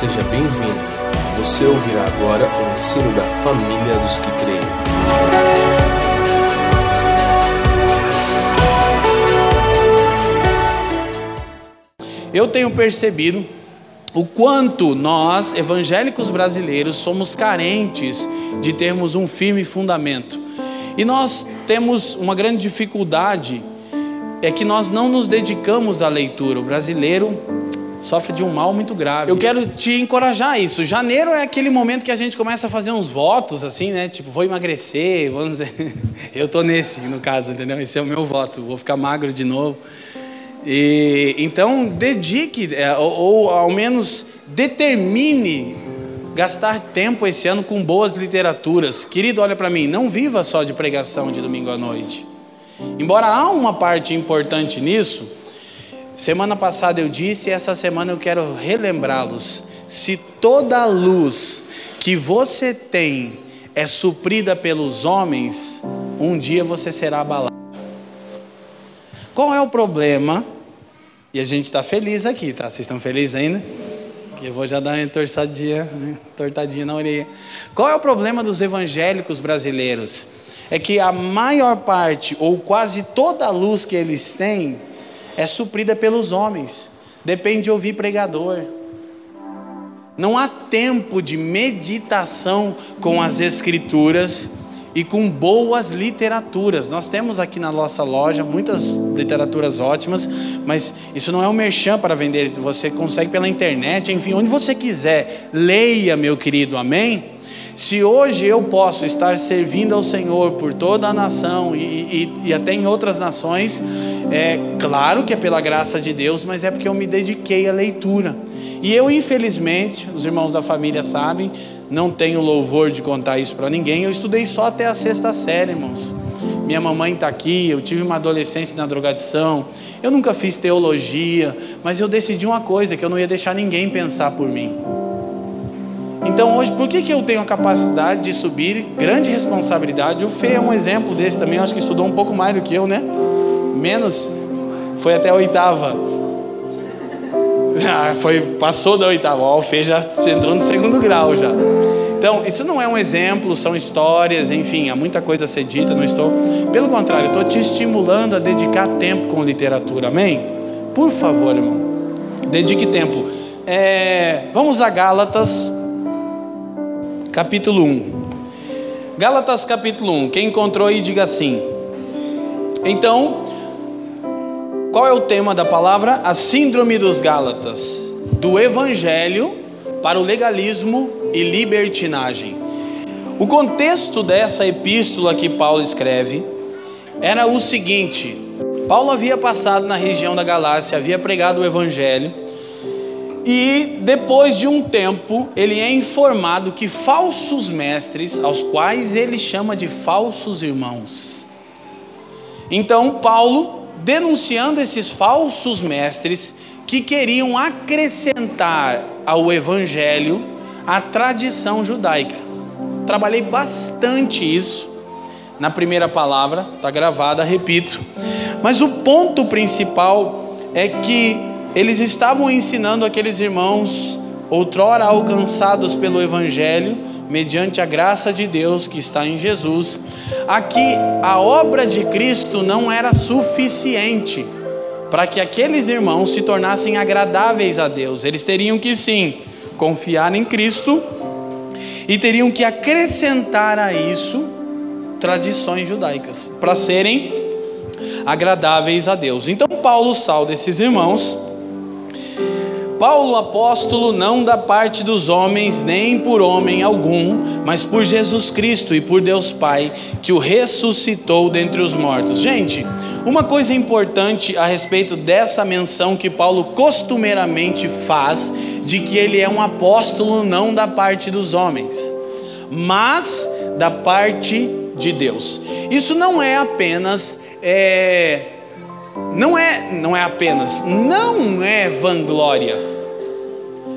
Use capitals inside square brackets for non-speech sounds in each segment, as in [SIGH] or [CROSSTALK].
seja bem-vindo. Você ouvirá agora o ensino da família dos que creem. Eu tenho percebido o quanto nós, evangélicos brasileiros, somos carentes de termos um firme fundamento. E nós temos uma grande dificuldade, é que nós não nos dedicamos à leitura. O brasileiro sofre de um mal muito grave. Eu quero te encorajar a isso. Janeiro é aquele momento que a gente começa a fazer uns votos, assim, né? Tipo, vou emagrecer, vamos [LAUGHS] dizer. Eu tô nesse, no caso, entendeu? Esse é o meu voto. Vou ficar magro de novo. E, então, dedique, é, ou, ou ao menos determine gastar tempo esse ano com boas literaturas. Querido, olha para mim, não viva só de pregação de domingo à noite. Embora há uma parte importante nisso, semana passada eu disse e essa semana eu quero relembrá-los. Se toda a luz que você tem é suprida pelos homens, um dia você será abalado. Qual é o problema? E a gente está feliz aqui, tá? Vocês estão felizes ainda? Eu vou já dar uma tortadinha, né? tortadinha na orelha. Qual é o problema dos evangélicos brasileiros? É que a maior parte, ou quase toda a luz que eles têm, é suprida pelos homens. Depende de ouvir pregador. Não há tempo de meditação com as Escrituras e com boas literaturas. Nós temos aqui na nossa loja muitas literaturas ótimas, mas isso não é um merchan para vender, você consegue pela internet, enfim, onde você quiser. Leia, meu querido, amém? Se hoje eu posso estar servindo ao Senhor por toda a nação e, e, e até em outras nações, é claro que é pela graça de Deus, mas é porque eu me dediquei à leitura. E eu, infelizmente, os irmãos da família sabem, não tenho louvor de contar isso para ninguém. Eu estudei só até a sexta série, irmãos. Minha mamãe está aqui, eu tive uma adolescência na drogadição. Eu nunca fiz teologia, mas eu decidi uma coisa: que eu não ia deixar ninguém pensar por mim. Então hoje, por que, que eu tenho a capacidade de subir? Grande responsabilidade. O Fê é um exemplo desse também. Eu acho que estudou um pouco mais do que eu, né? Menos, foi até a oitava. [LAUGHS] Ah, foi, passou da oitava. Ó, o Fê já entrou no segundo grau já. Então, isso não é um exemplo, são histórias, enfim, há muita coisa a ser dita, não estou. Pelo contrário, estou te estimulando a dedicar tempo com literatura, amém? Por favor, irmão, dedique tempo. É, vamos a Gálatas, capítulo 1. Gálatas, capítulo 1. Quem encontrou aí, diga assim. Então, qual é o tema da palavra? A síndrome dos Gálatas, do evangelho para o legalismo e libertinagem. O contexto dessa epístola que Paulo escreve era o seguinte: Paulo havia passado na região da Galácia, havia pregado o evangelho, e depois de um tempo, ele é informado que falsos mestres, aos quais ele chama de falsos irmãos. Então, Paulo, denunciando esses falsos mestres que queriam acrescentar ao evangelho a tradição judaica. Trabalhei bastante isso na primeira palavra, está gravada, repito. Mas o ponto principal é que eles estavam ensinando aqueles irmãos, outrora alcançados pelo Evangelho, mediante a graça de Deus que está em Jesus, a que a obra de Cristo não era suficiente para que aqueles irmãos se tornassem agradáveis a Deus. Eles teriam que sim confiar em Cristo e teriam que acrescentar a isso tradições judaicas para serem agradáveis a Deus. Então Paulo salva esses irmãos. Paulo apóstolo não da parte dos homens, nem por homem algum, mas por Jesus Cristo e por Deus Pai, que o ressuscitou dentre os mortos. Gente, uma coisa importante a respeito dessa menção que Paulo costumeiramente faz de que ele é um apóstolo não da parte dos homens, mas da parte de Deus. Isso não é apenas é, não é não é apenas não é vanglória.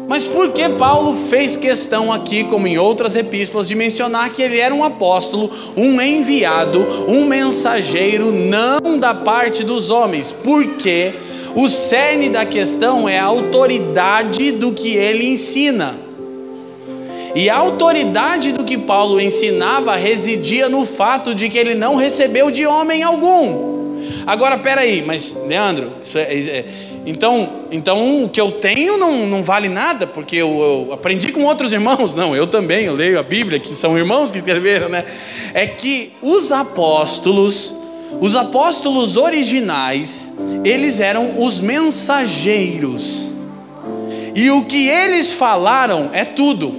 Mas por que Paulo fez questão aqui, como em outras epístolas, de mencionar que ele era um apóstolo, um enviado, um mensageiro, não da parte dos homens? Porque O cerne da questão é a autoridade do que ele ensina. E a autoridade do que Paulo ensinava residia no fato de que ele não recebeu de homem algum. Agora, peraí, mas Leandro, é, é, então, então o que eu tenho não, não vale nada, porque eu, eu, aprendi com outros irmãos. Não, eu também, eu leio a Bíblia, que são irmãos que escreveram, né? É que os apóstolos, os apóstolos originais, eles eram os mensageiros. E o que eles falaram é tudo,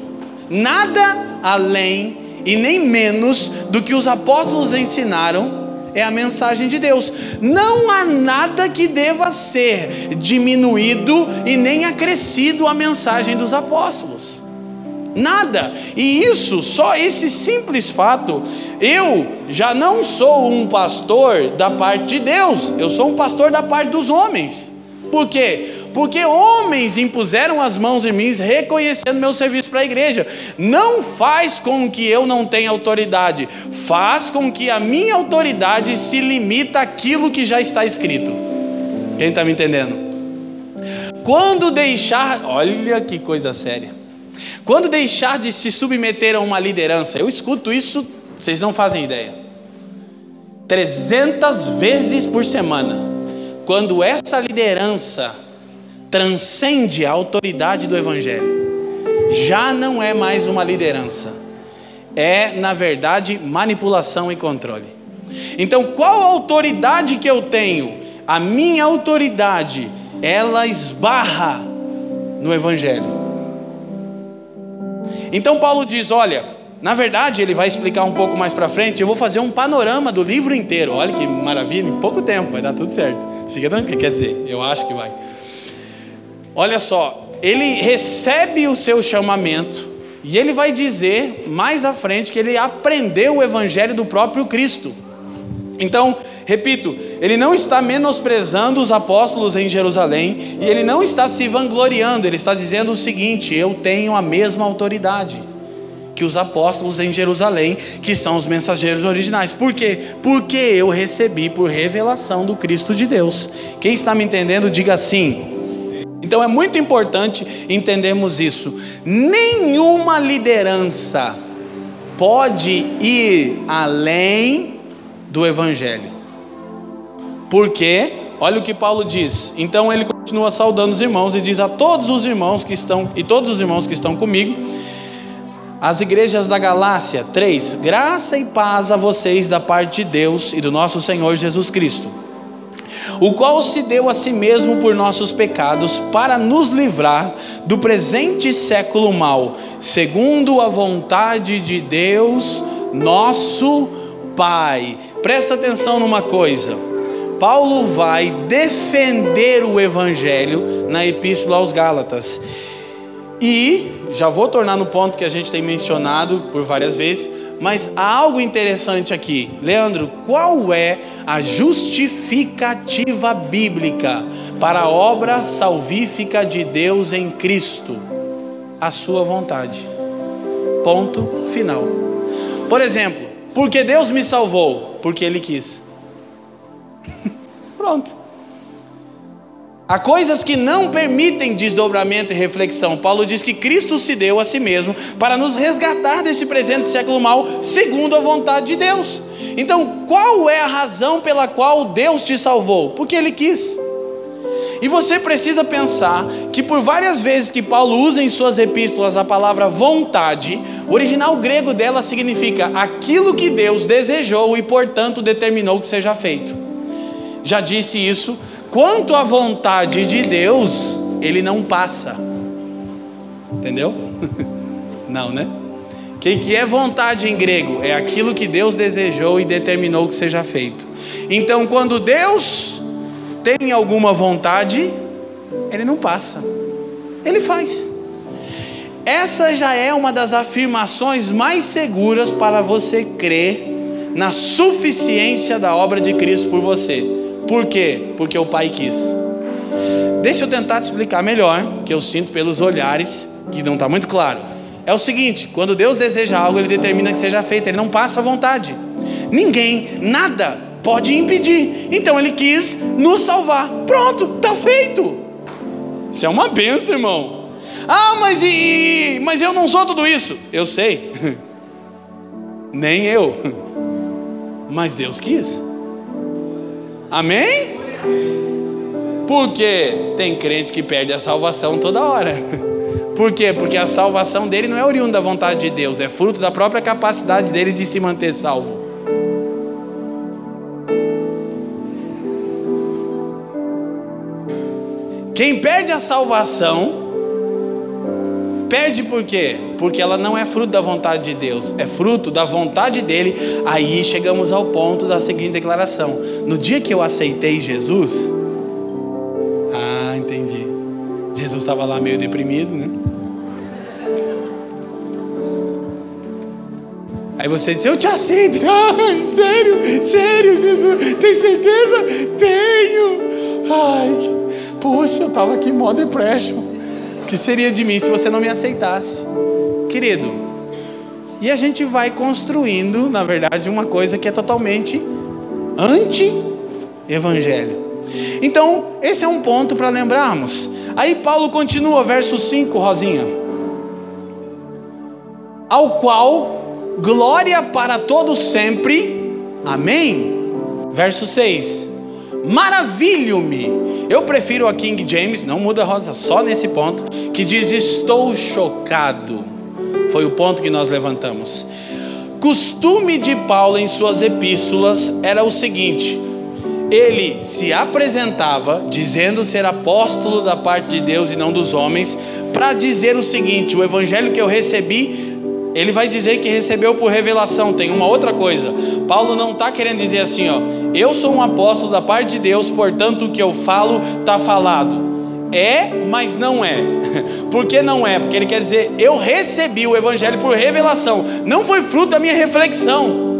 nada além e nem menos do que os apóstolos ensinaram é a mensagem de Deus. Não há nada que deva ser diminuído e nem acrescido à mensagem dos apóstolos. Nada. E isso, só esse simples fato, eu já não sou um pastor da parte de Deus, eu sou um pastor da parte dos homens. Por quê? Porque homens impuseram as mãos em mim, reconhecendo meu serviço para a igreja. Não faz com que eu não tenha autoridade, faz com que a minha autoridade se limita àquilo que já está escrito. Quem está me entendendo? Quando deixar, olha que coisa séria. Quando deixar de se submeter a uma liderança, eu escuto isso, vocês não fazem ideia. 300 vezes por semana. Quando essa liderança transcende a autoridade do Evangelho. Já não é mais uma liderança, é, na verdade, manipulação e controle. Então, qual a autoridade que eu tenho? A minha autoridade, ela esbarra no Evangelho. Então, Paulo diz: olha, na verdade, ele vai explicar um pouco mais para frente. Eu vou fazer um panorama do livro inteiro. Olha que maravilha, em pouco tempo vai dar tudo certo. Fica tranquilo, quer dizer, eu acho que vai. Olha só, ele recebe o seu chamamento e ele vai dizer mais à frente que ele aprendeu o evangelho do próprio Cristo. Então, repito, ele não está menosprezando os apóstolos em Jerusalém e ele não está se vangloriando, ele está dizendo o seguinte: eu tenho a mesma autoridade que os apóstolos em Jerusalém, que são os mensageiros originais. Por quê? Porque eu recebi por revelação do Cristo de Deus. Quem está me entendendo, diga sim. Então é muito importante entendermos isso. Nenhuma liderança pode ir além do Evangelho. Porque, olha o que Paulo diz. Então ele continua saudando os irmãos e diz a todos os irmãos que estão e todos os irmãos que estão comigo, as igrejas da Galácia, 3: Graça e paz a vocês da parte de Deus e do nosso Senhor Jesus Cristo o qual se deu a si mesmo por nossos pecados, para nos livrar do presente século mal, segundo a vontade de Deus, nosso Pai. Presta atenção numa coisa. Paulo vai defender o evangelho na epístola aos Gálatas. E já vou tornar no ponto que a gente tem mencionado por várias vezes, mas há algo interessante aqui. Leandro, qual é a justificativa bíblica para a obra salvífica de Deus em Cristo? A sua vontade. Ponto final. Por exemplo, porque Deus me salvou? Porque Ele quis. [LAUGHS] Pronto. Há coisas que não permitem desdobramento e reflexão. Paulo diz que Cristo se deu a si mesmo para nos resgatar desse presente século mal, segundo a vontade de Deus. Então, qual é a razão pela qual Deus te salvou? Porque Ele quis. E você precisa pensar que por várias vezes que Paulo usa em suas epístolas a palavra vontade, o original grego dela significa aquilo que Deus desejou e, portanto, determinou que seja feito. Já disse isso Quanto à vontade de Deus, ele não passa. Entendeu? [LAUGHS] Não, né? O que é vontade em grego? É aquilo que Deus desejou e determinou que seja feito. Então, quando Deus tem alguma vontade, ele não passa, ele faz. Essa já é uma das afirmações mais seguras para você crer na suficiência da obra de Cristo por você. Por quê? Porque o pai quis. Deixa eu tentar te explicar melhor, que eu sinto pelos olhares que não está muito claro. É o seguinte: quando Deus deseja algo, Ele determina que seja feito, Ele não passa a vontade. Ninguém, nada pode impedir. Então ele quis nos salvar. Pronto, está feito. Isso é uma benção, irmão. Ah, mas e, mas eu não sou tudo isso. Eu sei. [LAUGHS] Nem eu. Mas Deus quis. Amém? Porque tem crente que perde a salvação toda hora. [LAUGHS] Por quê? Porque a salvação dele não é oriunda da vontade de Deus, é fruto da própria capacidade dele de se manter salvo. Quem perde a salvação, perde por quê? Porque ela não é fruto da vontade de Deus, é fruto da vontade dele. Aí chegamos ao ponto da seguinte declaração: No dia que eu aceitei Jesus, ah, entendi. Jesus estava lá meio deprimido, né? Aí você diz, eu te aceito. [LAUGHS] Ai, sério, sério, Jesus, tem certeza? Tenho. Ai, Poxa, eu estava aqui modo depression. Que seria de mim se você não me aceitasse? Querido, e a gente vai construindo, na verdade, uma coisa que é totalmente anti-evangelho. Então, esse é um ponto para lembrarmos. Aí Paulo continua, verso 5, Rosinha. Ao qual glória para todos sempre. Amém. Verso 6 maravilho-me. Eu prefiro a King James, não muda a rosa, só nesse ponto, que diz: Estou chocado. Foi o ponto que nós levantamos. Costume de Paulo em suas epístolas era o seguinte: ele se apresentava dizendo ser apóstolo da parte de Deus e não dos homens, para dizer o seguinte: o evangelho que eu recebi ele vai dizer que recebeu por revelação. Tem uma outra coisa. Paulo não está querendo dizer assim, ó. Eu sou um apóstolo da parte de Deus, portanto o que eu falo está falado. É, mas não é. [LAUGHS] Por que não é? Porque ele quer dizer, eu recebi o evangelho por revelação. Não foi fruto da minha reflexão.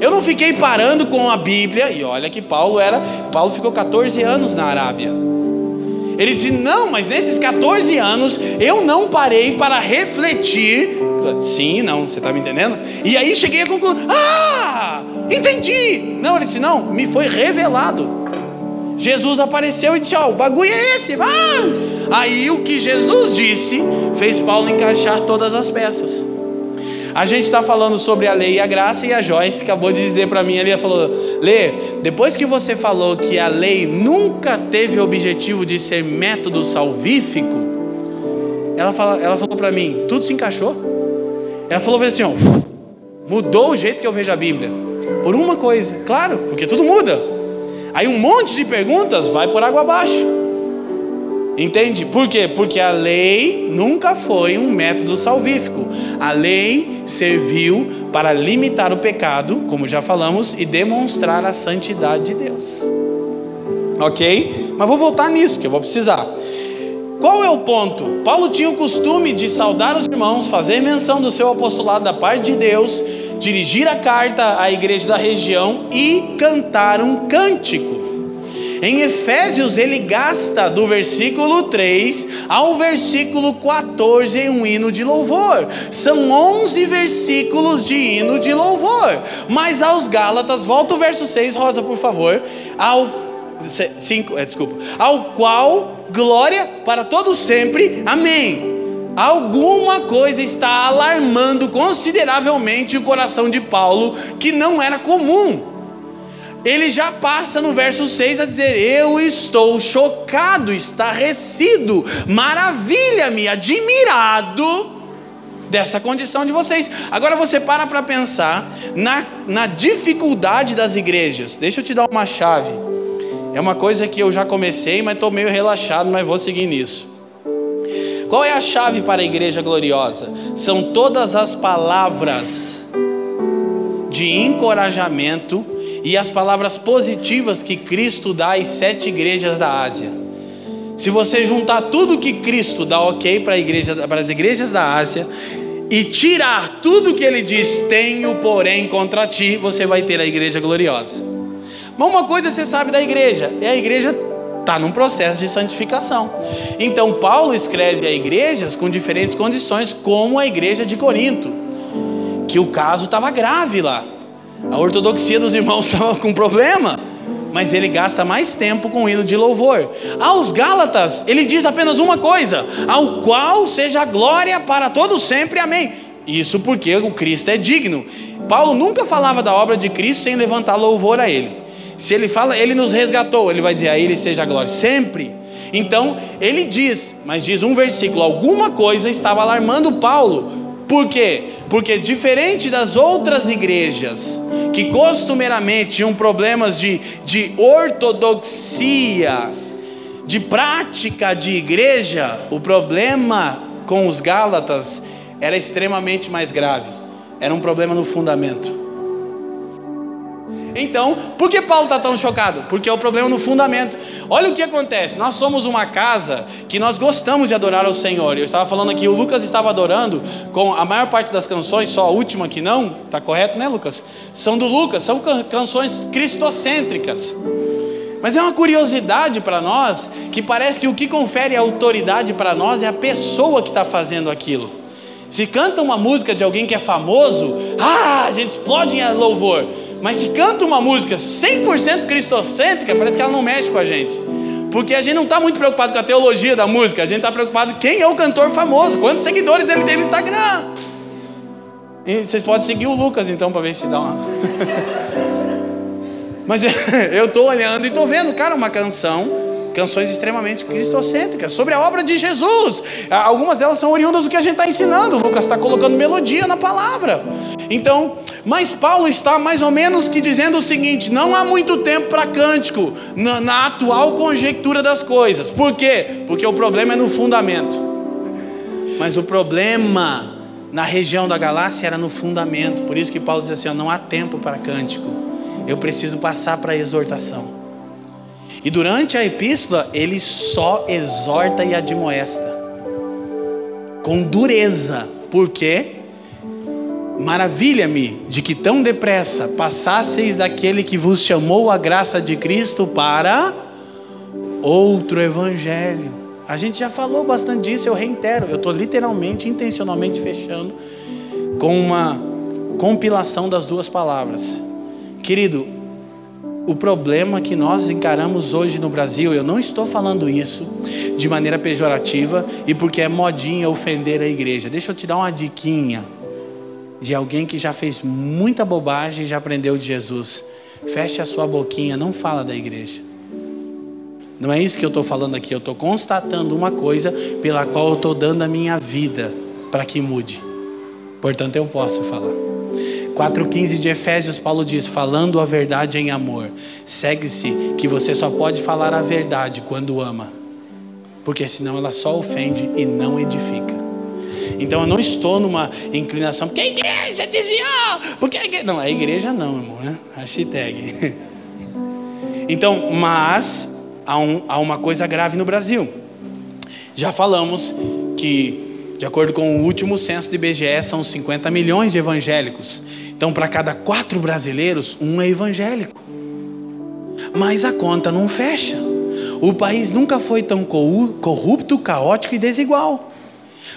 Eu não fiquei parando com a Bíblia, e olha que Paulo era, Paulo ficou 14 anos na Arábia. Ele disse: Não, mas nesses 14 anos eu não parei para refletir. Sim, não, você está me entendendo? E aí cheguei à conclusão: Ah, entendi. Não, ele disse: Não, me foi revelado. Jesus apareceu e disse: Ó, oh, o bagulho é esse, vai. Aí o que Jesus disse fez Paulo encaixar todas as peças. A gente está falando sobre a lei e a graça, e a Joyce acabou de dizer para mim ali, ela falou: Lê, depois que você falou que a lei nunca teve o objetivo de ser método salvífico, ela, fala, ela falou para mim: tudo se encaixou. Ela falou assim: ó, mudou o jeito que eu vejo a Bíblia. Por uma coisa, claro, porque tudo muda. Aí um monte de perguntas vai por água abaixo. Entende? Por quê? Porque a lei nunca foi um método salvífico. A lei serviu para limitar o pecado, como já falamos, e demonstrar a santidade de Deus. Ok? Mas vou voltar nisso, que eu vou precisar. Qual é o ponto? Paulo tinha o costume de saudar os irmãos, fazer menção do seu apostolado da parte de Deus, dirigir a carta à igreja da região e cantar um cântico. Em Efésios, ele gasta do versículo 3 ao versículo 14 em um hino de louvor. São 11 versículos de hino de louvor. Mas aos Gálatas, volta o verso 6, Rosa, por favor. Ao cinco, é, desculpa. Ao qual glória para todos sempre. Amém. Alguma coisa está alarmando consideravelmente o coração de Paulo que não era comum ele já passa no verso 6 a dizer: Eu estou chocado, estarrecido, maravilha-me, admirado dessa condição de vocês. Agora você para para pensar na, na dificuldade das igrejas. Deixa eu te dar uma chave. É uma coisa que eu já comecei, mas estou meio relaxado, mas vou seguir nisso. Qual é a chave para a igreja gloriosa? São todas as palavras de encorajamento e as palavras positivas que Cristo dá às sete igrejas da Ásia. Se você juntar tudo que Cristo dá ok para, igreja, para as igrejas da Ásia e tirar tudo que ele diz, tenho porém contra ti, você vai ter a igreja gloriosa. Mas uma coisa você sabe da igreja, é a igreja está num processo de santificação. Então Paulo escreve a igrejas com diferentes condições, como a igreja de Corinto, que o caso estava grave lá. A ortodoxia dos irmãos [LAUGHS] estava com problema, mas ele gasta mais tempo com o hino de louvor. Aos Gálatas, ele diz apenas uma coisa: ao qual seja a glória para todos sempre. Amém. Isso porque o Cristo é digno. Paulo nunca falava da obra de Cristo sem levantar louvor a ele. Se ele fala, ele nos resgatou, ele vai dizer a ele seja a glória sempre. Então, ele diz, mas diz um versículo, alguma coisa estava alarmando Paulo. Por quê? Porque diferente das outras igrejas, que costumeiramente tinham problemas de, de ortodoxia, de prática de igreja, o problema com os Gálatas era extremamente mais grave. Era um problema no fundamento. Então, por que Paulo está tão chocado? Porque é o problema no fundamento. Olha o que acontece. Nós somos uma casa que nós gostamos de adorar ao Senhor. Eu estava falando aqui, o Lucas estava adorando com a maior parte das canções, só a última que não, tá correto, né, Lucas? São do Lucas, são canções cristocêntricas. Mas é uma curiosidade para nós que parece que o que confere autoridade para nós é a pessoa que está fazendo aquilo. Se canta uma música de alguém que é famoso, ah, a gente explode em louvor. Mas se canta uma música 100% cristocêntrica, parece que ela não mexe com a gente. Porque a gente não está muito preocupado com a teologia da música, a gente está preocupado quem é o cantor famoso, quantos seguidores ele tem no Instagram. E vocês podem seguir o Lucas então para ver se dá uma. [LAUGHS] Mas [LAUGHS] eu estou olhando e estou vendo, cara, uma canção canções extremamente cristocêntricas, sobre a obra de Jesus. Algumas delas são oriundas do que a gente está ensinando. Lucas está colocando melodia na palavra. Então, mas Paulo está mais ou menos que dizendo o seguinte: não há muito tempo para cântico na, na atual conjectura das coisas. Por quê? Porque o problema é no fundamento. Mas o problema na região da Galácia era no fundamento. Por isso que Paulo diz assim: ó, não há tempo para cântico. Eu preciso passar para a exortação. E durante a epístola, ele só exorta e admoesta, com dureza, porque maravilha-me de que tão depressa passasseis daquele que vos chamou a graça de Cristo para outro evangelho. A gente já falou bastante disso, eu reitero, eu estou literalmente, intencionalmente fechando com uma compilação das duas palavras. Querido, o problema que nós encaramos hoje no Brasil, eu não estou falando isso de maneira pejorativa e porque é modinha ofender a igreja. Deixa eu te dar uma diquinha de alguém que já fez muita bobagem e já aprendeu de Jesus. Feche a sua boquinha, não fala da igreja. Não é isso que eu estou falando aqui, eu estou constatando uma coisa pela qual eu estou dando a minha vida para que mude. Portanto, eu posso falar. 4,15 de Efésios, Paulo diz: falando a verdade em amor. Segue-se que você só pode falar a verdade quando ama, porque senão ela só ofende e não edifica. Então eu não estou numa inclinação, porque a igreja desviou, porque a igreja. Não, a igreja não, irmão, né? Hashtag. [LAUGHS] Então, mas há, um, há uma coisa grave no Brasil. Já falamos que, de acordo com o último censo do IBGE, são 50 milhões de evangélicos. Então, para cada quatro brasileiros, um é evangélico. Mas a conta não fecha. O país nunca foi tão corrupto, caótico e desigual.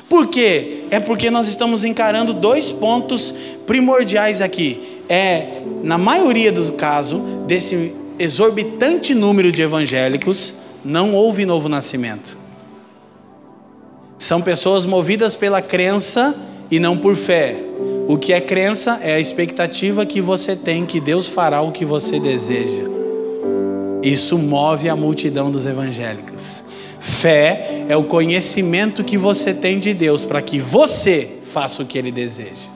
Por quê? É porque nós estamos encarando dois pontos primordiais aqui. É, na maioria dos casos, desse exorbitante número de evangélicos, não houve novo nascimento. São pessoas movidas pela crença e não por fé. O que é crença é a expectativa que você tem que Deus fará o que você deseja. Isso move a multidão dos evangélicos. Fé é o conhecimento que você tem de Deus para que você faça o que Ele deseja.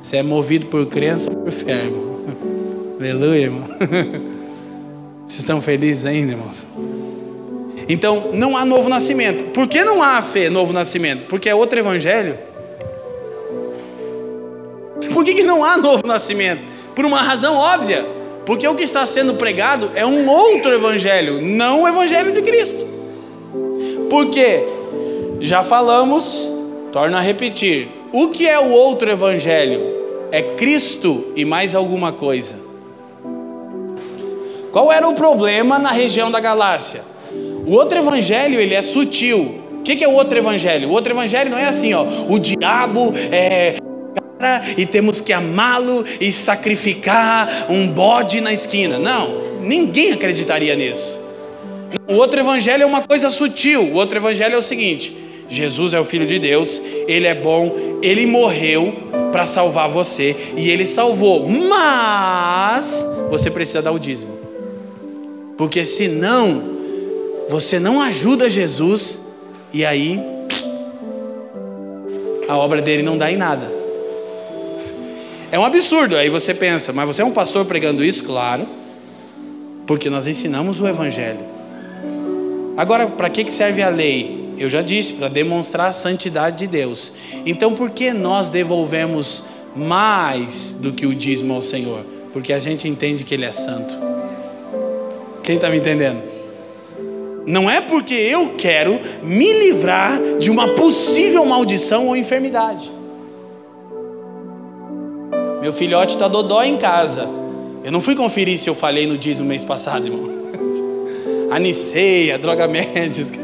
Você é movido por crença ou por fé, irmão? [LAUGHS] Aleluia, irmão. [LAUGHS] Vocês estão felizes ainda, irmãos? Então, não há novo nascimento. Por que não há fé, novo nascimento? Porque é outro evangelho. Por que, que não há novo nascimento? Por uma razão óbvia. Porque o que está sendo pregado é um outro evangelho, não o evangelho de Cristo. Porque já falamos, torno a repetir, o que é o outro evangelho? É Cristo e mais alguma coisa. Qual era o problema na região da Galácia? O outro evangelho ele é sutil. O que, que é o outro evangelho? O outro evangelho não é assim, ó. O diabo é e temos que amá-lo e sacrificar um bode na esquina. Não, ninguém acreditaria nisso. O outro evangelho é uma coisa sutil. O outro evangelho é o seguinte: Jesus é o Filho de Deus, Ele é bom, Ele morreu para salvar você e Ele salvou, mas você precisa dar o dízimo, porque senão você não ajuda Jesus e aí a obra dele não dá em nada. É um absurdo, aí você pensa, mas você é um pastor pregando isso? Claro, porque nós ensinamos o Evangelho. Agora, para que serve a lei? Eu já disse, para demonstrar a santidade de Deus. Então, por que nós devolvemos mais do que o dízimo ao Senhor? Porque a gente entende que Ele é santo. Quem está me entendendo? Não é porque eu quero me livrar de uma possível maldição ou enfermidade. Meu filhote está dodó em casa. Eu não fui conferir se eu falei no dízimo mês passado, irmão [LAUGHS] aniceia, droga médica,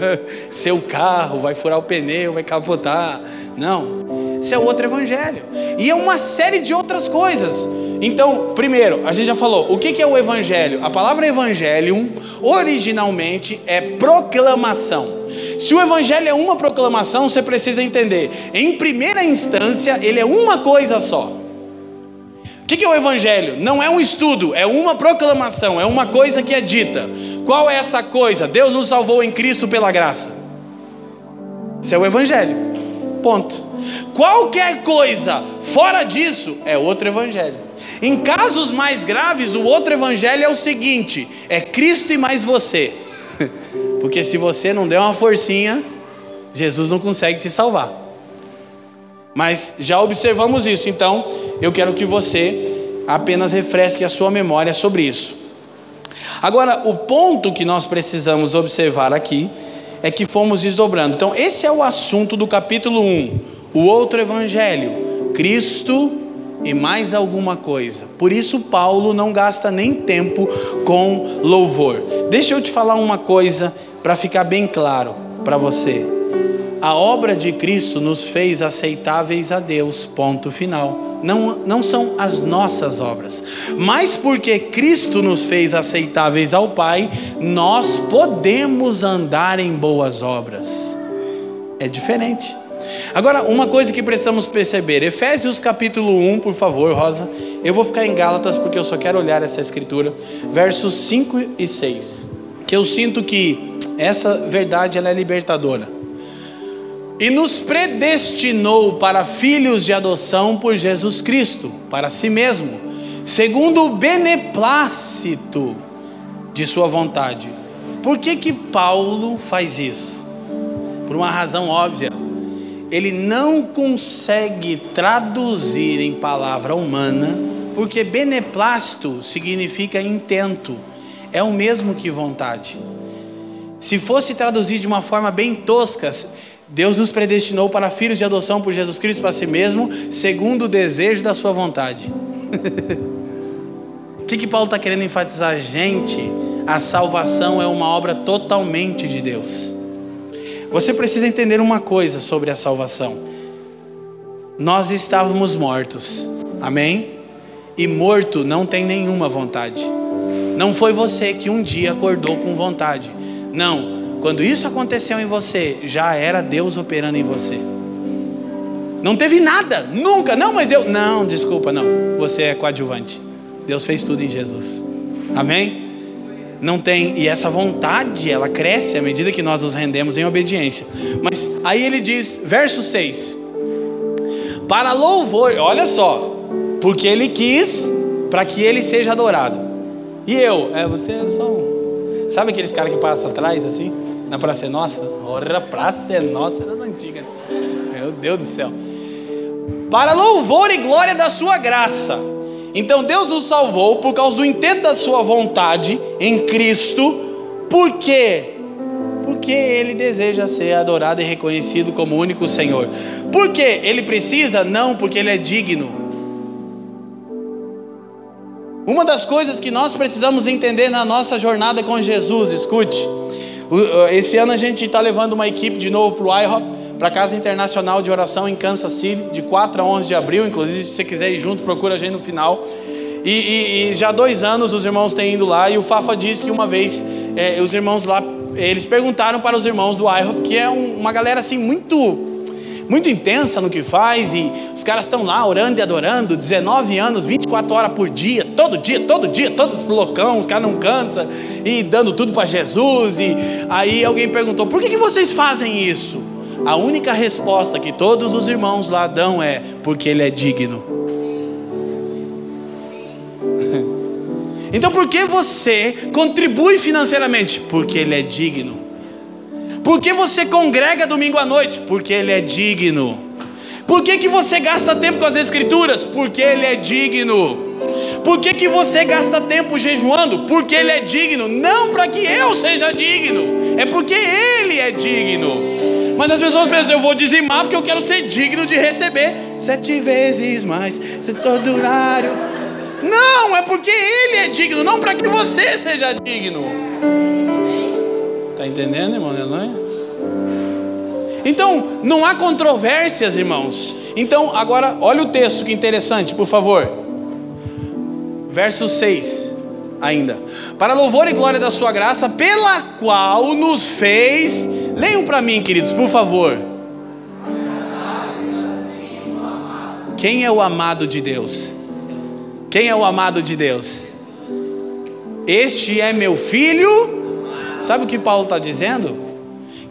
[LAUGHS] seu carro vai furar o pneu, vai capotar. Não, isso é outro evangelho. E é uma série de outras coisas. Então, primeiro, a gente já falou, o que é o evangelho? A palavra evangelium originalmente é proclamação. Se o evangelho é uma proclamação, você precisa entender, em primeira instância, ele é uma coisa só. O que é o Evangelho? Não é um estudo, é uma proclamação, é uma coisa que é dita. Qual é essa coisa? Deus nos salvou em Cristo pela graça. Isso é o Evangelho. Ponto. Qualquer coisa fora disso é outro Evangelho. Em casos mais graves, o outro Evangelho é o seguinte: é Cristo e mais você. [LAUGHS] Porque se você não der uma forcinha, Jesus não consegue te salvar. Mas já observamos isso, então eu quero que você apenas refresque a sua memória sobre isso. Agora, o ponto que nós precisamos observar aqui é que fomos desdobrando. Então, esse é o assunto do capítulo 1. O outro evangelho, Cristo e mais alguma coisa. Por isso, Paulo não gasta nem tempo com louvor. Deixa eu te falar uma coisa para ficar bem claro para você. A obra de Cristo nos fez aceitáveis a Deus, ponto final. Não, não são as nossas obras, mas porque Cristo nos fez aceitáveis ao Pai, nós podemos andar em boas obras. É diferente. Agora, uma coisa que precisamos perceber, Efésios capítulo 1, por favor, Rosa. Eu vou ficar em Gálatas porque eu só quero olhar essa escritura, versos 5 e 6. Que eu sinto que essa verdade ela é libertadora e nos predestinou para filhos de adoção por Jesus Cristo, para si mesmo, segundo o beneplácito de sua vontade. Por que que Paulo faz isso? Por uma razão óbvia. Ele não consegue traduzir em palavra humana, porque beneplácito significa intento, é o mesmo que vontade. Se fosse traduzir de uma forma bem tosca, Deus nos predestinou para filhos de adoção por Jesus Cristo para si mesmo, segundo o desejo da sua vontade. [LAUGHS] O que, que Paulo está querendo enfatizar? Gente, a salvação é uma obra totalmente de Deus. Você precisa entender uma coisa sobre a salvação. Nós estávamos mortos, amém? E morto não tem nenhuma vontade. Não foi você que um dia acordou com vontade. Não, quando isso aconteceu em você, já era Deus operando em você. Não teve nada, nunca. Não, mas eu. Não, desculpa, não. Você é coadjuvante. Deus fez tudo em Jesus. Amém? Não tem. E essa vontade, ela cresce à medida que nós nos rendemos em obediência. Mas aí ele diz, verso 6. Para louvor, olha só. Porque ele quis para que ele seja adorado. E eu? É, você é só um. Sabe aqueles caras que passam atrás assim? Na Praça é Nossa? Ora, Praça é Nossa das antigas. Meu Deus do céu. Para louvor e glória da sua graça. Então Deus nos salvou por causa do intento da sua vontade em Cristo. Por quê? Porque Ele deseja ser adorado e reconhecido como único Senhor. Por quê? Ele precisa? Não, porque Ele é digno. Uma das coisas que nós precisamos entender na nossa jornada com Jesus, escute, esse ano a gente está levando uma equipe de novo para o IHOP para a Casa Internacional de Oração em Kansas City, de 4 a 11 de abril. Inclusive, se você quiser ir junto, procura a gente no final. E, e, e já há dois anos os irmãos têm ido lá. E o Fafa disse que uma vez é, os irmãos lá, eles perguntaram para os irmãos do IHOP, que é um, uma galera assim muito muito intensa no que faz, e os caras estão lá orando e adorando, 19 anos, 24 horas por dia, todo dia, todo dia, todos loucão, os caras não cansam, e dando tudo para Jesus. E aí alguém perguntou: por que, que vocês fazem isso? A única resposta que todos os irmãos lá dão é: porque ele é digno. [LAUGHS] Então por que você contribui financeiramente? Porque ele é digno. Por que você congrega domingo à noite? Porque ele é digno. Por que, que você gasta tempo com as escrituras? Porque ele é digno. Por que, que você gasta tempo jejuando? Porque ele é digno. Não para que eu seja digno, é porque ele é digno. Mas as pessoas pensam, eu vou dizimar porque eu quero ser digno de receber sete vezes mais, todo horário. Não, é porque ele é digno, não para que você seja digno. Está entendendo, irmão? Não é? Então, não há controvérsias, irmãos. Então, agora, olha o texto que interessante, por favor. Verso 6 ainda. Para louvor e glória da sua graça, pela qual nos fez. Leiam para mim, queridos, por favor. Quem é o amado de Deus? Quem é o amado de Deus? Este é meu filho Sabe o que Paulo está dizendo?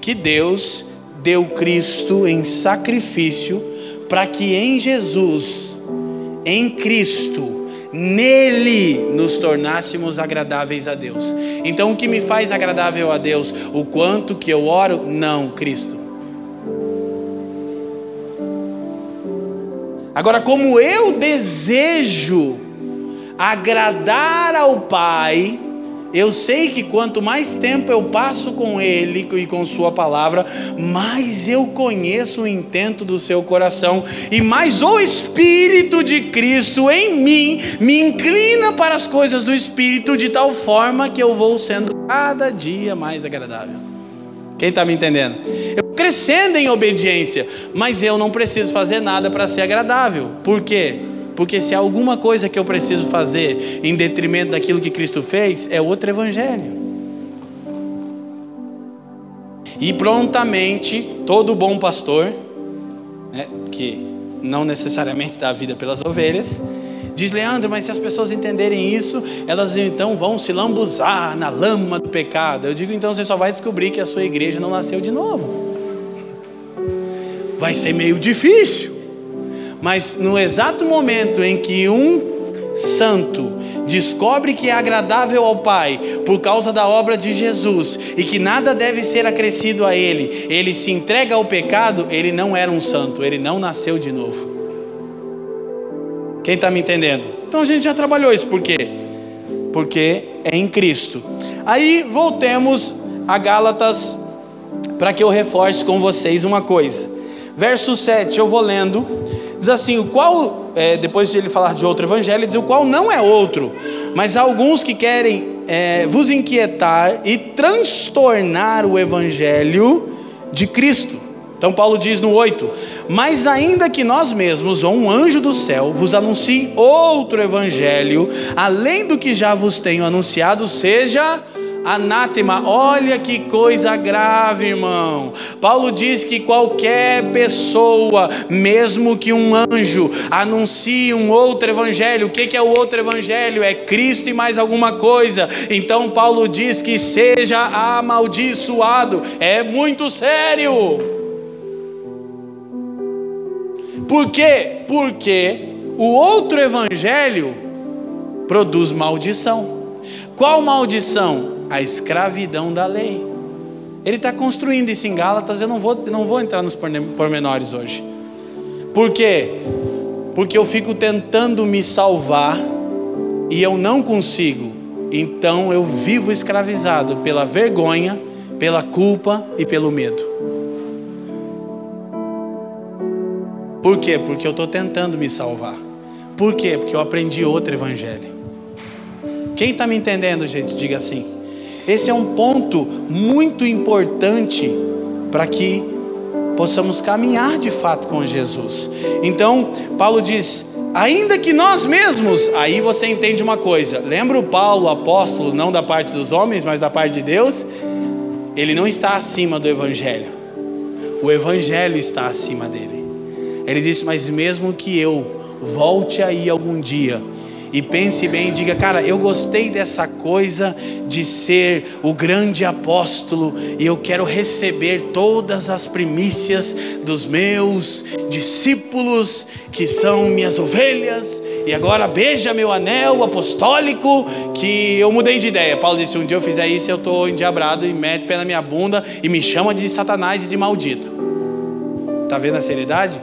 Que Deus deu Cristo em sacrifício para que em Jesus, em Cristo, nele nos tornássemos agradáveis a Deus. Então o que me faz agradável a Deus? O quanto que eu oro? Não, Cristo. Agora, como eu desejo agradar ao Pai, eu sei que quanto mais tempo eu passo com Ele e com Sua palavra, mais eu conheço o intento do seu coração e mais o Espírito de Cristo em mim me inclina para as coisas do Espírito de tal forma que eu vou sendo cada dia mais agradável. Quem está me entendendo? Eu crescendo em obediência, mas eu não preciso fazer nada para ser agradável. Por quê? Porque se há alguma coisa que eu preciso fazer em detrimento daquilo que Cristo fez, é outro evangelho. E prontamente, todo bom pastor, né, que não necessariamente dá a vida pelas ovelhas, diz Leandro, mas se as pessoas entenderem isso, elas então vão se lambuzar na lama do pecado. Eu digo, então você só vai descobrir que a sua igreja não nasceu de novo. Vai ser meio difícil. Mas no exato momento em que um santo descobre que é agradável ao Pai por causa da obra de Jesus e que nada deve ser acrescido a ele, ele se entrega ao pecado, ele não era um santo, ele não nasceu de novo. Quem está me entendendo? Então a gente já trabalhou isso, por quê? Porque é em Cristo. Aí voltemos a Gálatas para que eu reforce com vocês uma coisa. Verso 7, eu vou lendo diz assim: o qual, é, depois de ele falar de outro evangelho, ele diz: o qual não é outro, mas há alguns que querem é, vos inquietar e transtornar o evangelho de Cristo. Então Paulo diz no 8: Mas ainda que nós mesmos, ou um anjo do céu, vos anuncie outro evangelho, além do que já vos tenho anunciado, seja anátema. Olha que coisa grave, irmão. Paulo diz que qualquer pessoa, mesmo que um anjo, anuncie um outro evangelho. O que é o outro evangelho? É Cristo e mais alguma coisa. Então Paulo diz que seja amaldiçoado. É muito sério. Por quê? Porque o outro evangelho produz maldição. Qual maldição? A escravidão da lei. Ele está construindo isso em Gálatas, eu não vou, não vou entrar nos pormenores hoje. Por quê? Porque eu fico tentando me salvar e eu não consigo. Então eu vivo escravizado pela vergonha, pela culpa e pelo medo. Por quê? Porque eu estou tentando me salvar. Por quê? Porque eu aprendi outro evangelho. Quem está me entendendo, gente? Diga assim. Esse é um ponto muito importante para que possamos caminhar de fato com Jesus. Então, Paulo diz: ainda que nós mesmos, aí você entende uma coisa. Lembra o Paulo, apóstolo, não da parte dos homens, mas da parte de Deus? Ele não está acima do evangelho. O evangelho está acima dele. Ele disse: "Mas mesmo que eu volte aí algum dia, e pense bem, diga, cara, eu gostei dessa coisa de ser o grande apóstolo e eu quero receber todas as primícias dos meus discípulos que são minhas ovelhas. E agora beija meu anel apostólico que eu mudei de ideia. Paulo disse: um dia eu fizer isso, eu estou endiabrado e mete pé na minha bunda e me chama de Satanás e de maldito. Tá vendo a seriedade?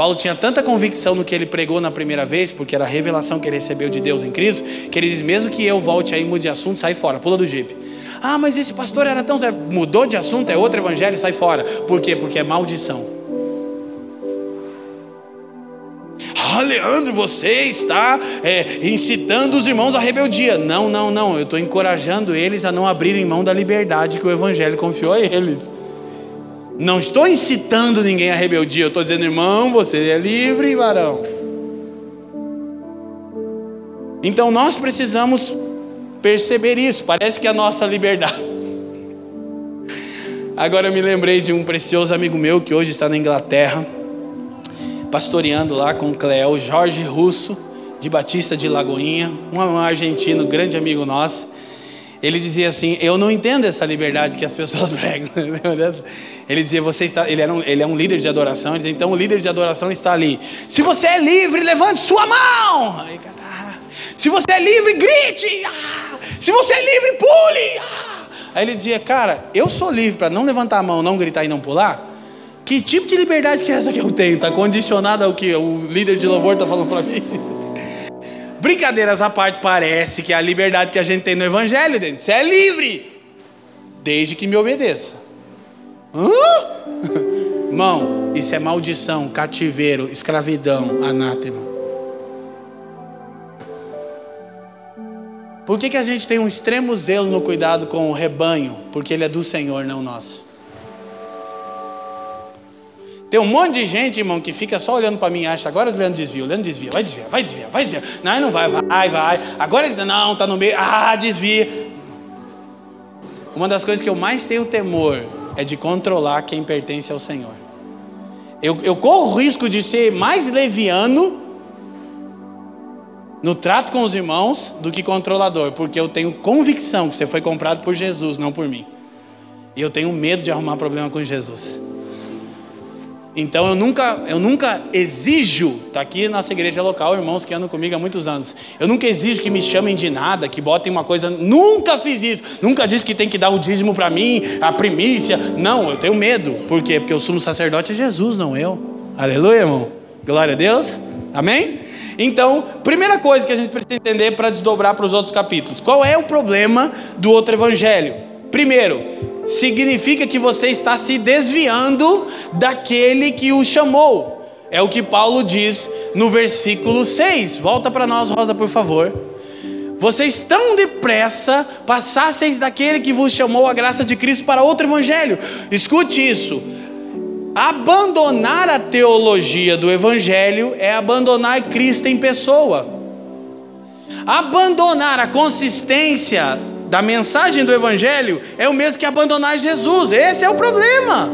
Paulo tinha tanta convicção no que ele pregou na primeira vez, porque era a revelação que ele recebeu de Deus em Cristo, que ele diz: mesmo que eu volte aí, mude de assunto, sai fora, pula do jipe. Ah, mas esse pastor era tão. Mudou de assunto, é outro evangelho, sai fora. Por quê? Porque é maldição. Ah, Leandro, você está é, incitando os irmãos à rebeldia. Não, não, não. Eu estou encorajando eles a não abrirem mão da liberdade que o Evangelho confiou a eles. Não estou incitando ninguém à rebeldia, eu estou dizendo, irmão, você é livre, varão. Então nós precisamos perceber isso, parece que é a nossa liberdade. [LAUGHS] Agora eu me lembrei de um precioso amigo meu que hoje está na Inglaterra, pastoreando lá com Cleo, Jorge Russo, de Batista de Lagoinha, um argentino, grande amigo nosso ele dizia assim: Eu não entendo essa liberdade que as pessoas [LAUGHS] pregam. ele dizia: Você está. Ele, era um, ele é um líder de adoração. Dizia, então o líder de adoração está ali. Se você é livre, levante sua mão. Aí, Se você é livre, grite. Ah! Se você é livre, pule. Ah! Aí ele dizia: Cara, eu sou livre para não levantar a mão, não gritar e não pular. Que tipo de liberdade que é essa que eu tenho? Está condicionada ao que o líder de louvor está falando para mim? [LAUGHS] Brincadeiras à parte, parece que é a liberdade que a gente tem no Evangelho, dele. Você é livre, desde que me obedeça. Hã? [LAUGHS] Irmão, isso é maldição, cativeiro, escravidão, anátema. Por que, que a gente tem um extremo zelo no cuidado com o rebanho? Porque ele é do Senhor, não nosso. Tem um monte de gente, irmão, que fica só olhando para mim e acha, agora o Leandro desvia, o Leandro desvia, vai desviar, vai desviar, vai desviar. Não, não vai, vai, vai. Agora ele, não, está no meio, ah, desvia. Uma das coisas que eu mais tenho temor é de controlar quem pertence ao Senhor. Eu, eu corro o risco de ser mais leviano no trato com os irmãos do que controlador, porque eu tenho convicção que você foi comprado por Jesus, não por mim. E eu tenho medo de arrumar problema com Jesus. Então eu nunca, eu nunca exijo, está aqui nossa igreja local, irmãos que andam comigo há muitos anos. Eu nunca exijo que me chamem de nada, que botem uma coisa. Nunca fiz isso. Nunca disse que tem que dar o dízimo para mim, a primícia. Não, eu tenho medo. Por quê? Porque o sumo sacerdote é Jesus, não eu. Aleluia, irmão. Glória a Deus. Amém? Então, primeira coisa que a gente precisa entender para desdobrar para os outros capítulos: qual é o problema do outro evangelho? Primeiro, significa que você está se desviando daquele que o chamou. É o que Paulo diz no versículo 6. Volta para nós, Rosa, por favor. Vocês tão depressa passasseis daquele que vos chamou a graça de Cristo para outro evangelho. Escute isso. Abandonar a teologia do evangelho é abandonar Cristo em pessoa. Abandonar a consistência da mensagem do Evangelho é o mesmo que abandonar Jesus. Esse é o problema.